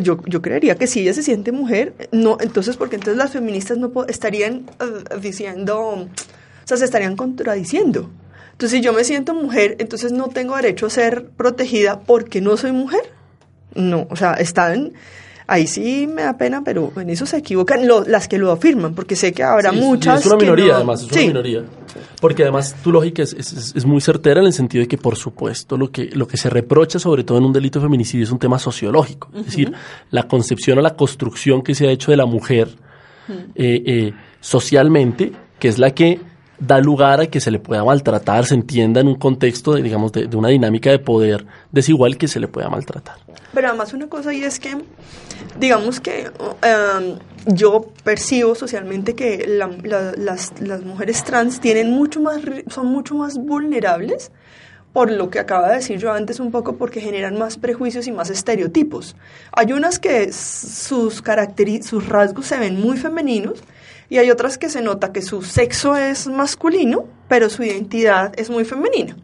yo, yo creería que si ella se siente mujer, no, entonces, porque entonces las feministas no estarían eh, diciendo, o sea, se estarían contradiciendo. Entonces, si yo me siento mujer, entonces no tengo derecho a ser protegida porque no soy mujer. No, o sea, están ahí sí me da pena, pero en eso se equivocan las que lo afirman, porque sé que habrá muchas. Es una minoría, además, es una minoría. Porque además tu lógica es, es, muy certera en el sentido de que, por supuesto, lo que, lo que se reprocha, sobre todo en un delito de feminicidio, es un tema sociológico. Es decir, la concepción o la construcción que se ha hecho de la mujer eh, eh, socialmente, que es la que da lugar a que se le pueda maltratar, se entienda en un contexto, de, digamos, de, una dinámica de poder desigual que se le pueda maltratar. Pero además una cosa y es que, digamos que em, yo percibo socialmente que las, mujeres trans tienen mucho más, son mucho más vulnerables por lo que acaba de decir yo antes un poco, porque generan más prejuicios y más estereotipos. Hay unas que sus rasgos se ven muy femeninos, y hay otras que se nota que su sexo es masculino, pero su identidad es muy femenina.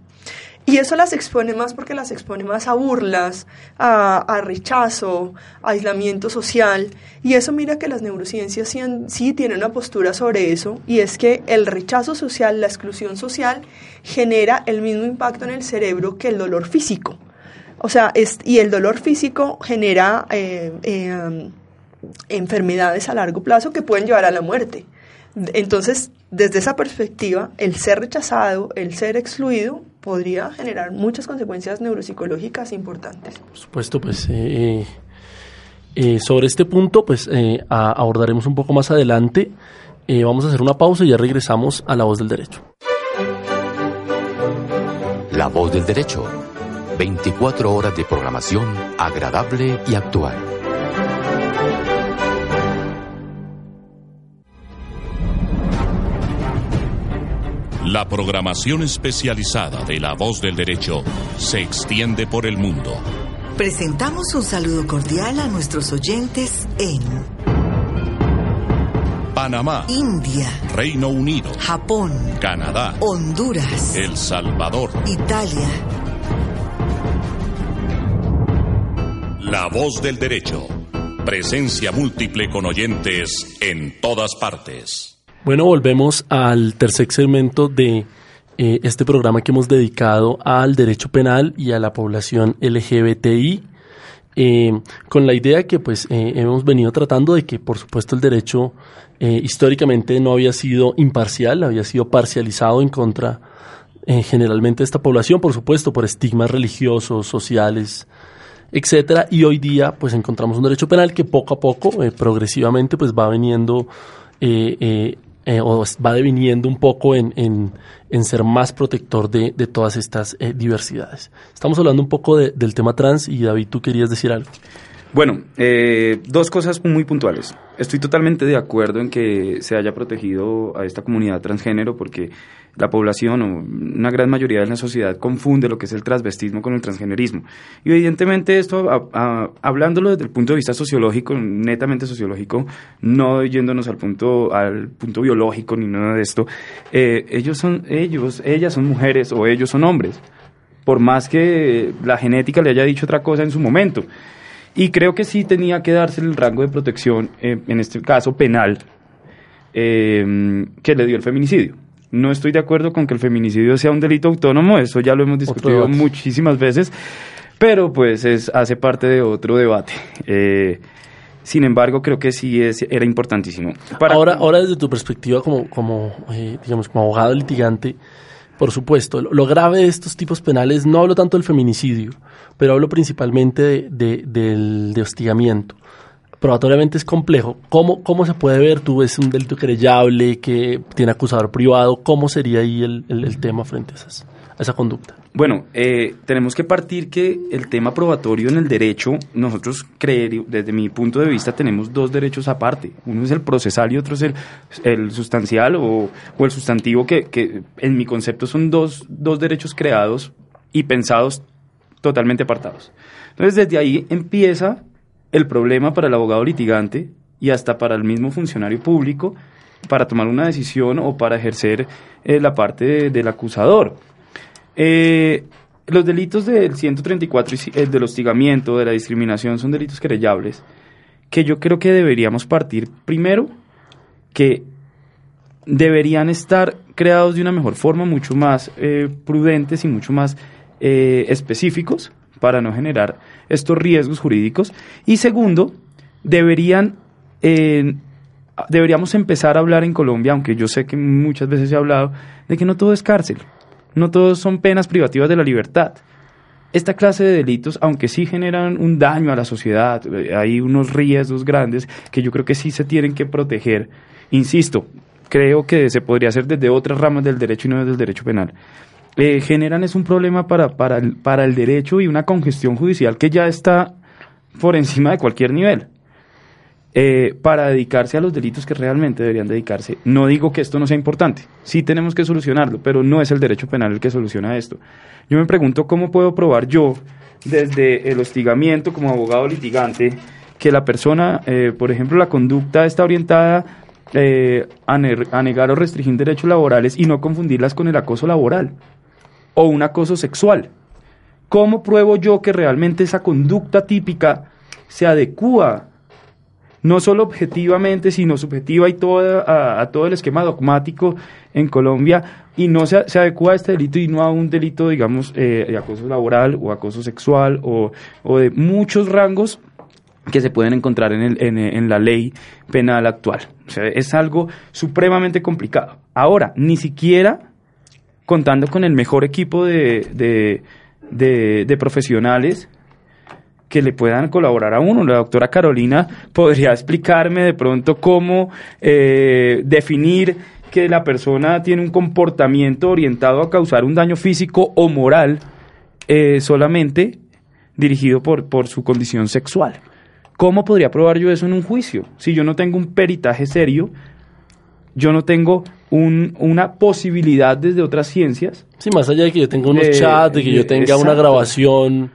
Y eso las expone más porque las expone más a burlas, a, rechazo, a aislamiento social. Y eso mira que las neurociencias sí, tienen una postura sobre eso, y es que el rechazo social, la exclusión social, genera el mismo impacto en el cerebro que el dolor físico. O sea, y el dolor físico genera... Eh, eh, enfermedades a largo plazo que pueden llevar a la muerte. Entonces, desde esa perspectiva, el ser rechazado, el ser excluido, podría generar muchas consecuencias neuropsicológicas importantes. Por supuesto, pues eh, eh, sobre este punto, pues eh, abordaremos un poco más adelante. vamos a hacer una pausa y ya regresamos a La Voz del Derecho. La Voz del Derecho. 24 horas de programación agradable y actual. La programación especializada de La Voz del Derecho se extiende por el mundo. Presentamos un saludo cordial a nuestros oyentes en Panamá, India, Reino Unido, Japón, Canadá, Honduras, El Salvador. Italia. La Voz del Derecho. Presencia múltiple con oyentes en todas partes. Bueno, volvemos al tercer segmento de eh, este programa que hemos dedicado al derecho penal y a la población LGBTI, eh, con la idea que pues eh, hemos venido tratando de que por supuesto el derecho históricamente no había sido imparcial, había sido parcializado en contra generalmente de esta población, por supuesto, por estigmas religiosos, sociales, etcétera, y hoy día pues encontramos un derecho penal que poco a poco, progresivamente, pues va veniendo eh, eh, eh, o va deviniendo un poco en, en- en ser más protector de, de todas estas eh, diversidades. Estamos hablando un poco de- del tema trans y David, tú querías decir algo. Bueno, eh, dos cosas muy puntuales. Estoy totalmente de acuerdo en que se haya protegido a esta comunidad transgénero porque la población o una gran mayoría de la sociedad confunde lo que es el transvestismo con el transgenerismo. Y evidentemente esto, hablándolo desde el punto de vista sociológico, netamente sociológico, no yéndonos al punto, al punto biológico ni nada de esto, eh, ellos son, ellos, ellas son mujeres o ellos son hombres por más que la genética le haya dicho otra cosa en su momento. Y creo que sí tenía que darse el rango de protección, eh, en este caso penal, eh, que le dio el feminicidio. No estoy de acuerdo con que el feminicidio sea un delito autónomo, eso ya lo hemos discutido muchísimas veces, pero pues es, hace parte de otro debate. Eh, sin embargo, creo que sí es, era importantísimo. Para- Ahora, ahora desde tu perspectiva como, como eh, digamos, como abogado litigante, por supuesto, lo, lo grave de estos tipos penales, no hablo tanto del feminicidio, pero hablo principalmente de, de- del de hostigamiento. Probatoriamente es complejo. ¿Cómo, ¿Cómo se puede ver? Tú ves un delito querellable que tiene acusador privado. ¿Cómo sería ahí el, el- tema frente a, esas, esa conducta? Bueno, eh, tenemos que partir que el tema probatorio en el derecho, nosotros creer, desde mi punto de vista, tenemos dos derechos aparte. Uno es el procesal y otro es el, el sustancial o, o el sustantivo, que, que en mi concepto son dos, dos derechos creados y pensados totalmente apartados. Entonces, desde ahí empieza el problema para el abogado litigante y hasta para el mismo funcionario público para tomar una decisión o para ejercer eh, la parte de- del acusador. Eh, los delitos del 134 y el del hostigamiento, de la discriminación, son delitos querellables que yo creo que deberíamos partir primero que deberían estar creados de una mejor forma, mucho más eh, prudentes y mucho más eh, específicos para no generar estos riesgos jurídicos. Y segundo, deberían, eh, deberíamos empezar a hablar en Colombia, aunque yo sé que muchas veces ha hablado, de que no todo es cárcel, no todos son penas privativas de la libertad. Esta clase de delitos, aunque sí generan un daño a la sociedad, eh, hay unos riesgos grandes que yo creo que sí se tienen que proteger. Insisto, creo que se podría hacer desde otras ramas del derecho y no desde el derecho penal. Eh, generan es un problema para, para, el, para el derecho y una congestión judicial que ya está por encima de cualquier nivel. Eh, para dedicarse a los delitos que realmente deberían dedicarse. No digo que esto no sea importante, sí tenemos que solucionarlo, pero no es el derecho penal el que soluciona esto. Yo me pregunto cómo puedo probar yo, desde el hostigamiento como abogado litigante, que la persona, eh, por ejemplo, la conducta está orientada eh, a, a negar o restringir derechos laborales y no confundirlas con el acoso laboral o un acoso sexual. ¿Cómo pruebo yo que realmente esa conducta típica se adecúa no solo objetivamente, sino subjetiva y toda, a, todo el esquema dogmático en Colombia y no se, se adecua a este delito y no a un delito, digamos, eh, de acoso laboral o acoso sexual o, de muchos rangos que se pueden encontrar en, en la ley penal actual. O sea, es algo supremamente complicado. Ahora, ni siquiera contando con el mejor equipo de, de, de- profesionales que le puedan colaborar a uno. La doctora Carolina podría explicarme de pronto cómo eh, definir que la persona tiene un comportamiento orientado a causar un daño físico o moral eh, solamente dirigido por, por su condición sexual. ¿Cómo podría probar yo eso en un juicio? Si yo no tengo un peritaje serio, yo no tengo un- una posibilidad desde otras ciencias. Sí, más allá de que yo tenga unos De- chats, de que yo de- tenga una grabación,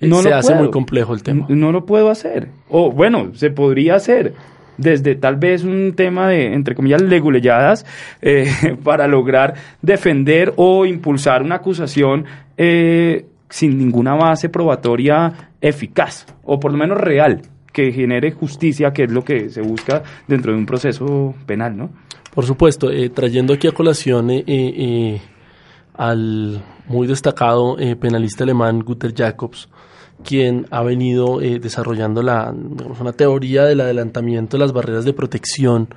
eh, No se hace puedo. muy complejo el tema. No lo puedo hacer. O bueno, se podría hacer desde tal vez un tema de, entre comillas, leguleyadas eh, para lograr defender o impulsar una acusación eh, sin ninguna base probatoria eficaz o por lo menos real que genere justicia, que es lo que se busca dentro de un proceso penal, ¿no? Por supuesto, eh, trayendo aquí a colación eh, eh, al muy destacado eh, penalista alemán Guter Jacobs, quien ha venido eh, desarrollando la, digamos, una teoría del adelantamiento de las barreras de protección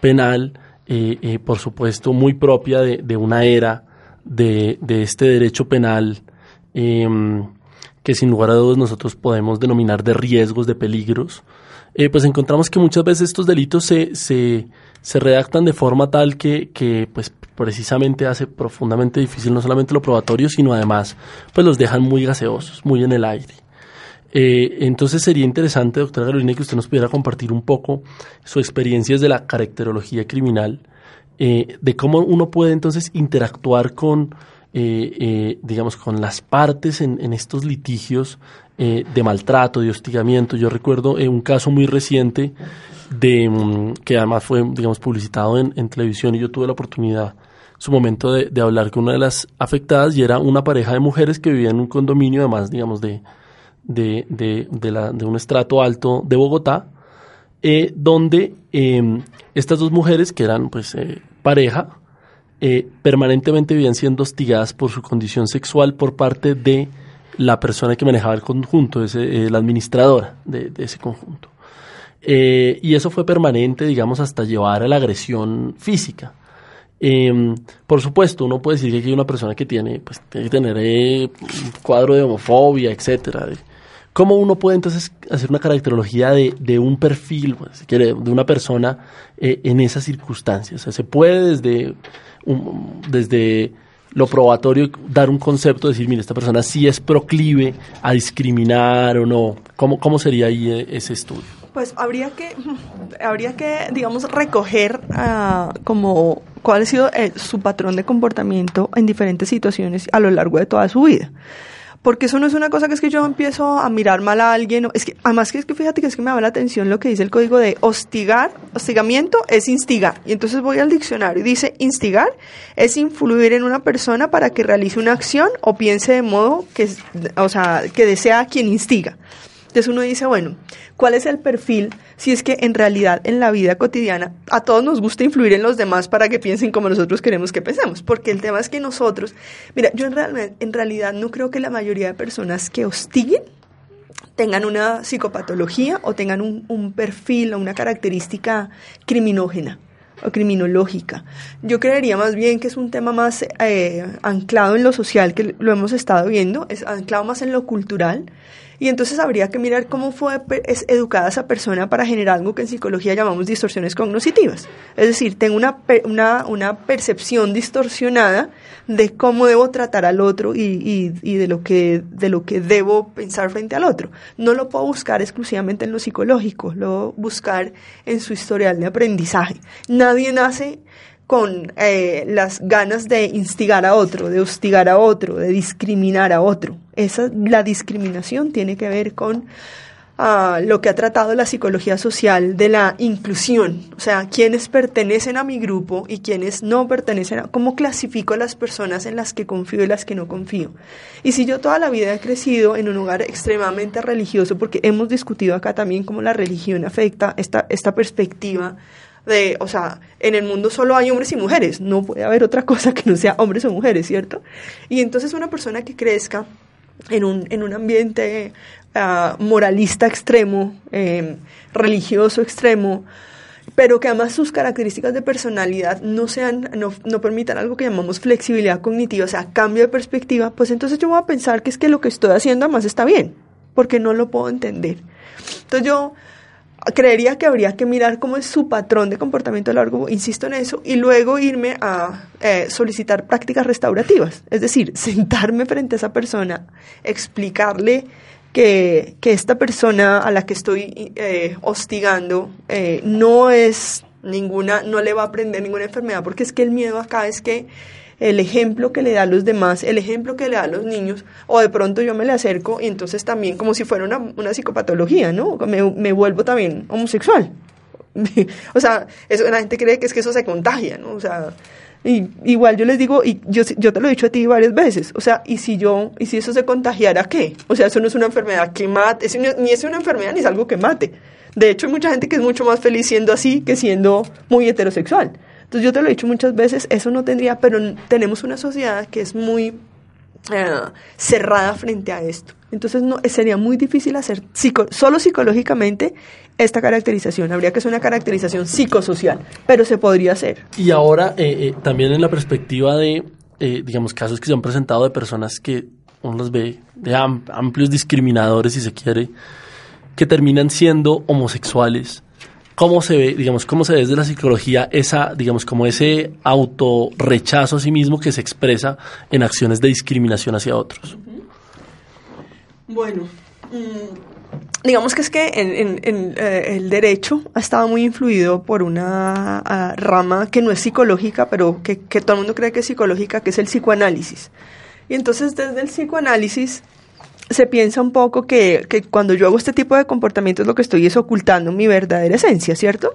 penal, eh, eh, por supuesto muy propia de, una era de, de este derecho penal em, que sin lugar a dudas nosotros podemos denominar de riesgos, de peligros, eh, pues encontramos que muchas veces estos delitos se, se, se redactan de forma tal que, que pues precisamente hace profundamente difícil no solamente lo probatorio, sino además pues los dejan muy gaseosos, muy en el aire. Eh, entonces sería interesante, doctora Carolina, que usted nos pudiera compartir un poco su experiencia desde la caracterología criminal, eh, de cómo uno puede entonces interactuar con, digamos, con las partes en estos litigios eh, de maltrato, de hostigamiento. Yo recuerdo eh, un caso muy reciente de mm, que además fue, digamos, publicitado en, televisión y yo tuve la oportunidad su momento de, de hablar con una de las afectadas y era una pareja de mujeres que vivía en un condominio, además, digamos, de, de, de, de, un estrato alto de Bogotá, eh, donde eh, estas dos mujeres, que eran pues eh, pareja, eh, permanentemente vivían siendo hostigadas por su condición sexual por parte de la persona que manejaba el conjunto, ese, la administradora de, ese conjunto. Eh, y eso fue permanente, digamos, hasta llevar a la agresión física. Eh, por supuesto, uno puede decir que hay una persona que tiene, pues, tiene que tener eh, un cuadro de homofobia, etcétera. ¿Cómo uno puede entonces hacer una caracterología de, un perfil, pues, si quiere, de una persona eh, en esas circunstancias? O sea, se puede desde, desde lo probatorio dar un concepto, decir, mire, esta persona sí es proclive a discriminar o no. ¿Cómo, cómo sería ahí eh, ese estudio? Pues habría que, habría que, digamos, recoger ah, como cuál ha sido eh, su patrón de comportamiento en diferentes situaciones a lo largo de toda su vida. Porque eso no es una cosa que es que yo empiezo a mirar mal a alguien. Es que, además que es que fíjate que es que me llama la atención lo que dice el código de hostigar. Hostigamiento es instigar. Y entonces voy al diccionario y dice instigar es influir en una persona para que realice una acción o piense de modo que, o sea, que desea a quien instiga. Entonces uno dice, bueno, ¿cuál es el perfil si es que en realidad en la vida cotidiana a todos nos gusta influir en los demás para que piensen como nosotros queremos que pensemos? Porque el tema es que nosotros, mira, yo en, en realidad no creo que la mayoría de personas que hostiguen tengan una psicopatología o tengan un, un perfil o una característica criminógena o criminológica. Yo creería más bien que es un tema más eh, anclado en lo social, que lo hemos estado viendo, es anclado más en lo cultural. Y entonces habría que mirar cómo fue pe- es educada esa persona para generar algo que en psicología llamamos distorsiones cognitivas. Es decir, tengo una, una, una percepción distorsionada de cómo debo tratar al otro y, y, y de, lo que, de lo que debo pensar frente al otro. No lo puedo buscar exclusivamente en lo psicológico, lo buscar en su historial de aprendizaje. Nadie nace con eh, las ganas de instigar a otro, de hostigar a otro, de discriminar a otro. Esa, la discriminación tiene que ver con ah, lo que ha tratado la psicología social de la inclusión, o sea, quienes pertenecen a mi grupo y quienes no pertenecen a, cómo clasifico a las personas en las que confío y las que no confío. Y si yo toda la vida he crecido en un lugar extremadamente religioso, porque hemos discutido acá también cómo la religión afecta esta, esta perspectiva de, o sea, en el mundo solo hay hombres y mujeres, no puede haber otra cosa que no sea hombres o mujeres, ¿cierto? Y entonces una persona que crezca en un, en un ambiente ah, moralista extremo, eh, religioso extremo, pero que además sus características de personalidad no sean, no, no permitan algo que llamamos flexibilidad cognitiva, o sea, cambio de perspectiva, pues entonces yo voy a pensar que es que lo que estoy haciendo además está bien, porque no lo puedo entender. Entonces yo creería que habría que mirar cómo es su patrón de comportamiento a largo, insisto en eso, y luego irme a eh, solicitar prácticas restaurativas. Es decir, sentarme frente a esa persona, explicarle que, que esta persona a la que estoy eh, hostigando eh, no es ninguna, no le va a aprender ninguna enfermedad, porque es que el miedo acá es que el ejemplo que le da a los demás, el ejemplo que le da a los niños, o de pronto yo me le acerco y entonces también como si fuera una, una psicopatología, ¿no? Me, me vuelvo también homosexual. o sea, eso, la gente cree que es que eso se contagia, ¿no? O sea, y, igual yo les digo, y yo, yo te lo he dicho a ti varias veces, o sea, y si yo, y si eso se contagiara, ¿qué? O sea, eso no es una enfermedad que mate, no- ni es una enfermedad ni es algo que mate. De hecho, hay mucha gente que es mucho más feliz siendo así que siendo muy heterosexual. Entonces yo te lo he dicho muchas veces, eso no tendría, pero tenemos una sociedad que es muy eh, cerrada frente a esto. Entonces no, sería muy difícil hacer solo psicológicamente esta caracterización. Habría que hacer una caracterización psicosocial, pero se podría hacer. Y ahora, eh, eh, también en la perspectiva de, eh, digamos, casos que se han presentado de personas que uno los ve de am- amplios discriminadores, si se quiere, que terminan siendo homosexuales. ¿Cómo se ve, digamos, cómo se ve desde la psicología esa, digamos, como ese autorrechazo a sí mismo que se expresa en acciones de discriminación hacia otros? Bueno, mm, digamos que es que en, en- en, eh, el derecho ha estado muy influido por una ah, rama que no es psicológica, pero que, que todo el mundo cree que es psicológica, que es el psicoanálisis. Y entonces desde el psicoanálisis se piensa un poco que, que cuando yo hago este tipo de comportamientos lo que estoy es ocultando mi verdadera esencia, ¿cierto?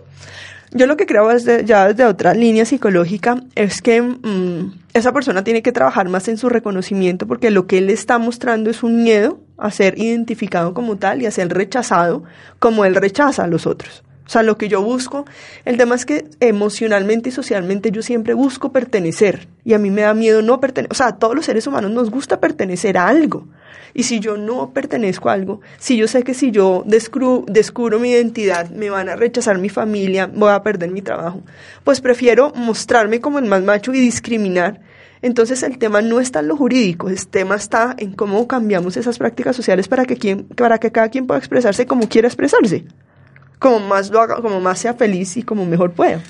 Yo lo que creo ya desde otra línea psicológica es que mm, esa persona tiene que trabajar más en su reconocimiento porque lo que él está mostrando es un miedo a ser identificado como tal y a ser rechazado como él rechaza a los otros. O sea, lo que yo busco, el tema es que emocionalmente y socialmente yo siempre busco pertenecer y a mí me da miedo no pertenecer. O sea, a todos los seres humanos nos gusta pertenecer a algo. Y si yo no pertenezco a algo, si yo sé que si yo descubro, descubro mi identidad, me van a rechazar mi familia, voy a perder mi trabajo, pues prefiero mostrarme como el más macho y discriminar. Entonces el tema no está en lo jurídico, el tema está en cómo cambiamos esas prácticas sociales para que, quien, para que cada quien pueda expresarse como quiera expresarse, como más lo haga, como más sea feliz y como mejor pueda.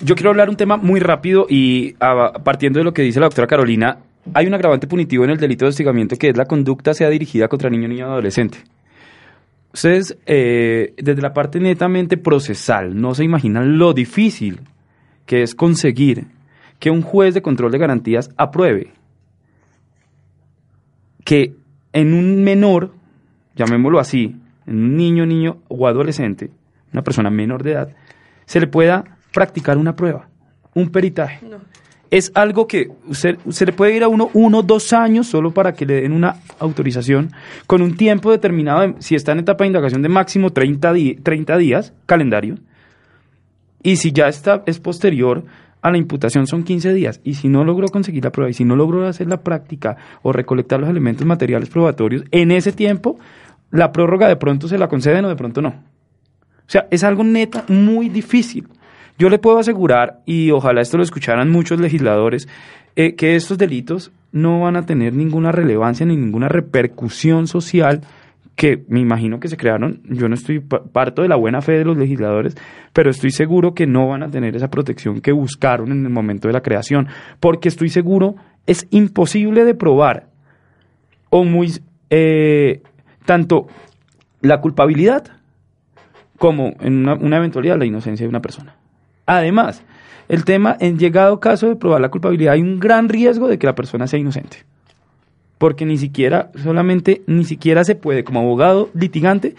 Yo quiero hablar un tema muy rápido y ah, partiendo de lo que dice la doctora Carolina, hay un agravante punitivo en el delito de hostigamiento que es la conducta sea dirigida contra niño, niño o adolescente. Ustedes, eh, desde la parte netamente procesal, no se imaginan lo difícil que es conseguir que un juez de control de garantías apruebe que en un menor, llamémoslo así, un niño, niño o adolescente, una persona menor de edad, se le pueda practicar una prueba, un peritaje. Es algo que usted, se le puede ir a uno uno, dos años solo para que le den una autorización con un tiempo determinado, de- si está en etapa de indagación de máximo 30, di- 30 días, calendario, y si ya está, es posterior a la imputación son 15 días. Y si no logró conseguir la prueba y si no logró hacer la práctica o recolectar los elementos materiales probatorios, en ese tiempo la prórroga de pronto se la conceden o de pronto no. O sea, es algo neta muy difícil. Yo le puedo asegurar, y ojalá esto lo escucharan muchos legisladores, eh, que estos delitos no van a tener ninguna relevancia ni ninguna repercusión social que me imagino que se crearon, yo no estoy pa- parto de la buena fe de los legisladores, pero estoy seguro que no van a tener esa protección que buscaron en el momento de la creación, porque estoy seguro es imposible de probar o muy eh, tanto la culpabilidad como en una, eventualidad la inocencia de una persona. Además, el tema, en llegado caso de probar la culpabilidad, hay un gran riesgo de que la persona sea inocente porque ni siquiera, solamente, ni siquiera se puede, como abogado litigante,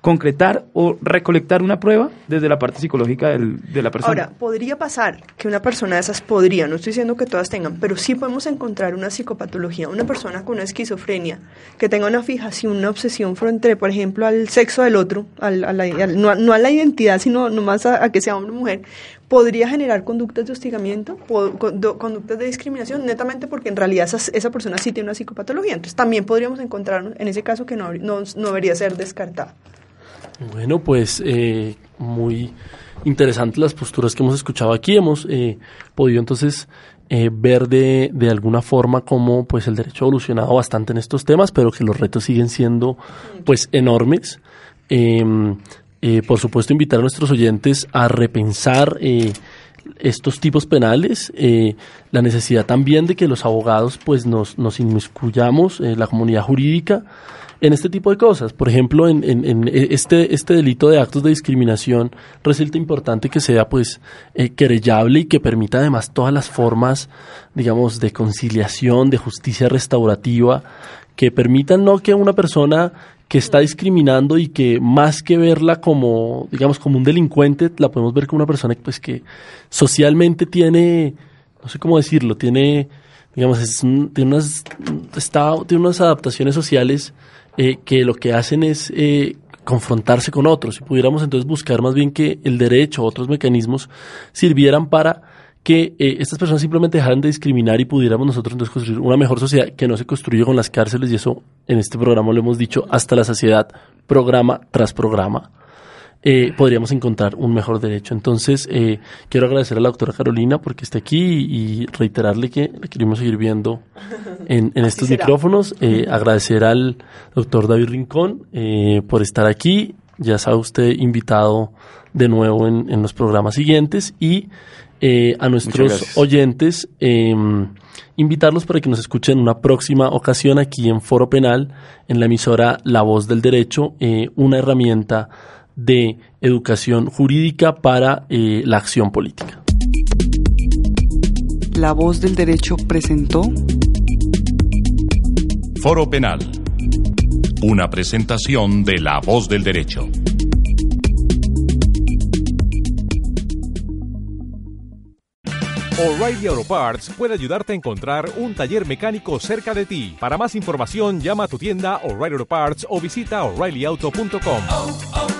concretar o recolectar una prueba desde la parte psicológica del- de la persona. Ahora, podría pasar que una persona de esas podría, no estoy diciendo que todas tengan, pero sí podemos encontrar una psicopatología, una persona con una esquizofrenia, que tenga una fijación, una obsesión frente, por ejemplo, al sexo del otro, al- a la- no, no a la identidad, sino nomás a, a que sea hombre o mujer, podría generar conductas de hostigamiento, conductas de discriminación, netamente porque en realidad esa, esa persona sí tiene una psicopatología. Entonces también podríamos encontrar en ese caso que no, no, no debería ser descartada. Bueno, pues eh, muy interesantes las posturas que hemos escuchado aquí. Hemos eh, podido entonces eh, ver de, de alguna forma cómo pues el derecho ha evolucionado bastante en estos temas, pero que los retos siguen siendo pues enormes. Eh, eh, por supuesto, invitar a nuestros oyentes a repensar eh, estos tipos penales, eh, la necesidad también de que los abogados pues nos, nos inmiscuyamos, en la comunidad jurídica, en este tipo de cosas. Por ejemplo, en, en, en este, este delito de actos de discriminación resulta importante que sea pues eh, querellable y que permita además todas las formas, digamos, de conciliación, de justicia restaurativa, que permitan no que una persona que está discriminando y que más que verla como, digamos, como un delincuente, la podemos ver como una persona pues que socialmente tiene, no sé cómo decirlo, tiene, digamos, es tiene unas, está, tiene unas adaptaciones sociales eh, que lo que hacen es eh, confrontarse con otros. Si pudiéramos entonces buscar más bien que el derecho, otros mecanismos, sirvieran para que eh, estas personas simplemente dejaran de discriminar y pudiéramos nosotros entonces construir una mejor sociedad que no se construye con las cárceles y eso en este programa lo hemos dicho hasta la saciedad, programa tras programa. Eh, podríamos encontrar un mejor derecho. Entonces, eh, quiero agradecer a la doctora Carolina porque está aquí y, y reiterarle que la queremos seguir viendo en, en estos será. micrófonos. Eh, agradecer al doctor David Rincón eh, por estar aquí. Ya sabe usted, invitado de nuevo en, en los programas siguientes. Y eh, a nuestros oyentes, eh, invitarlos para que nos escuchen en una próxima ocasión aquí en Foro Penal, en la emisora La Voz del Derecho, eh, una herramienta de educación jurídica para eh, la acción política. La voz del derecho presentó Foro Penal. Una presentación de La Voz del Derecho. O'Reilly Auto Parts puede ayudarte a encontrar un taller mecánico cerca de ti. Para más información, llama a tu tienda O'Reilly Auto Parts o visita oreillyauto.com.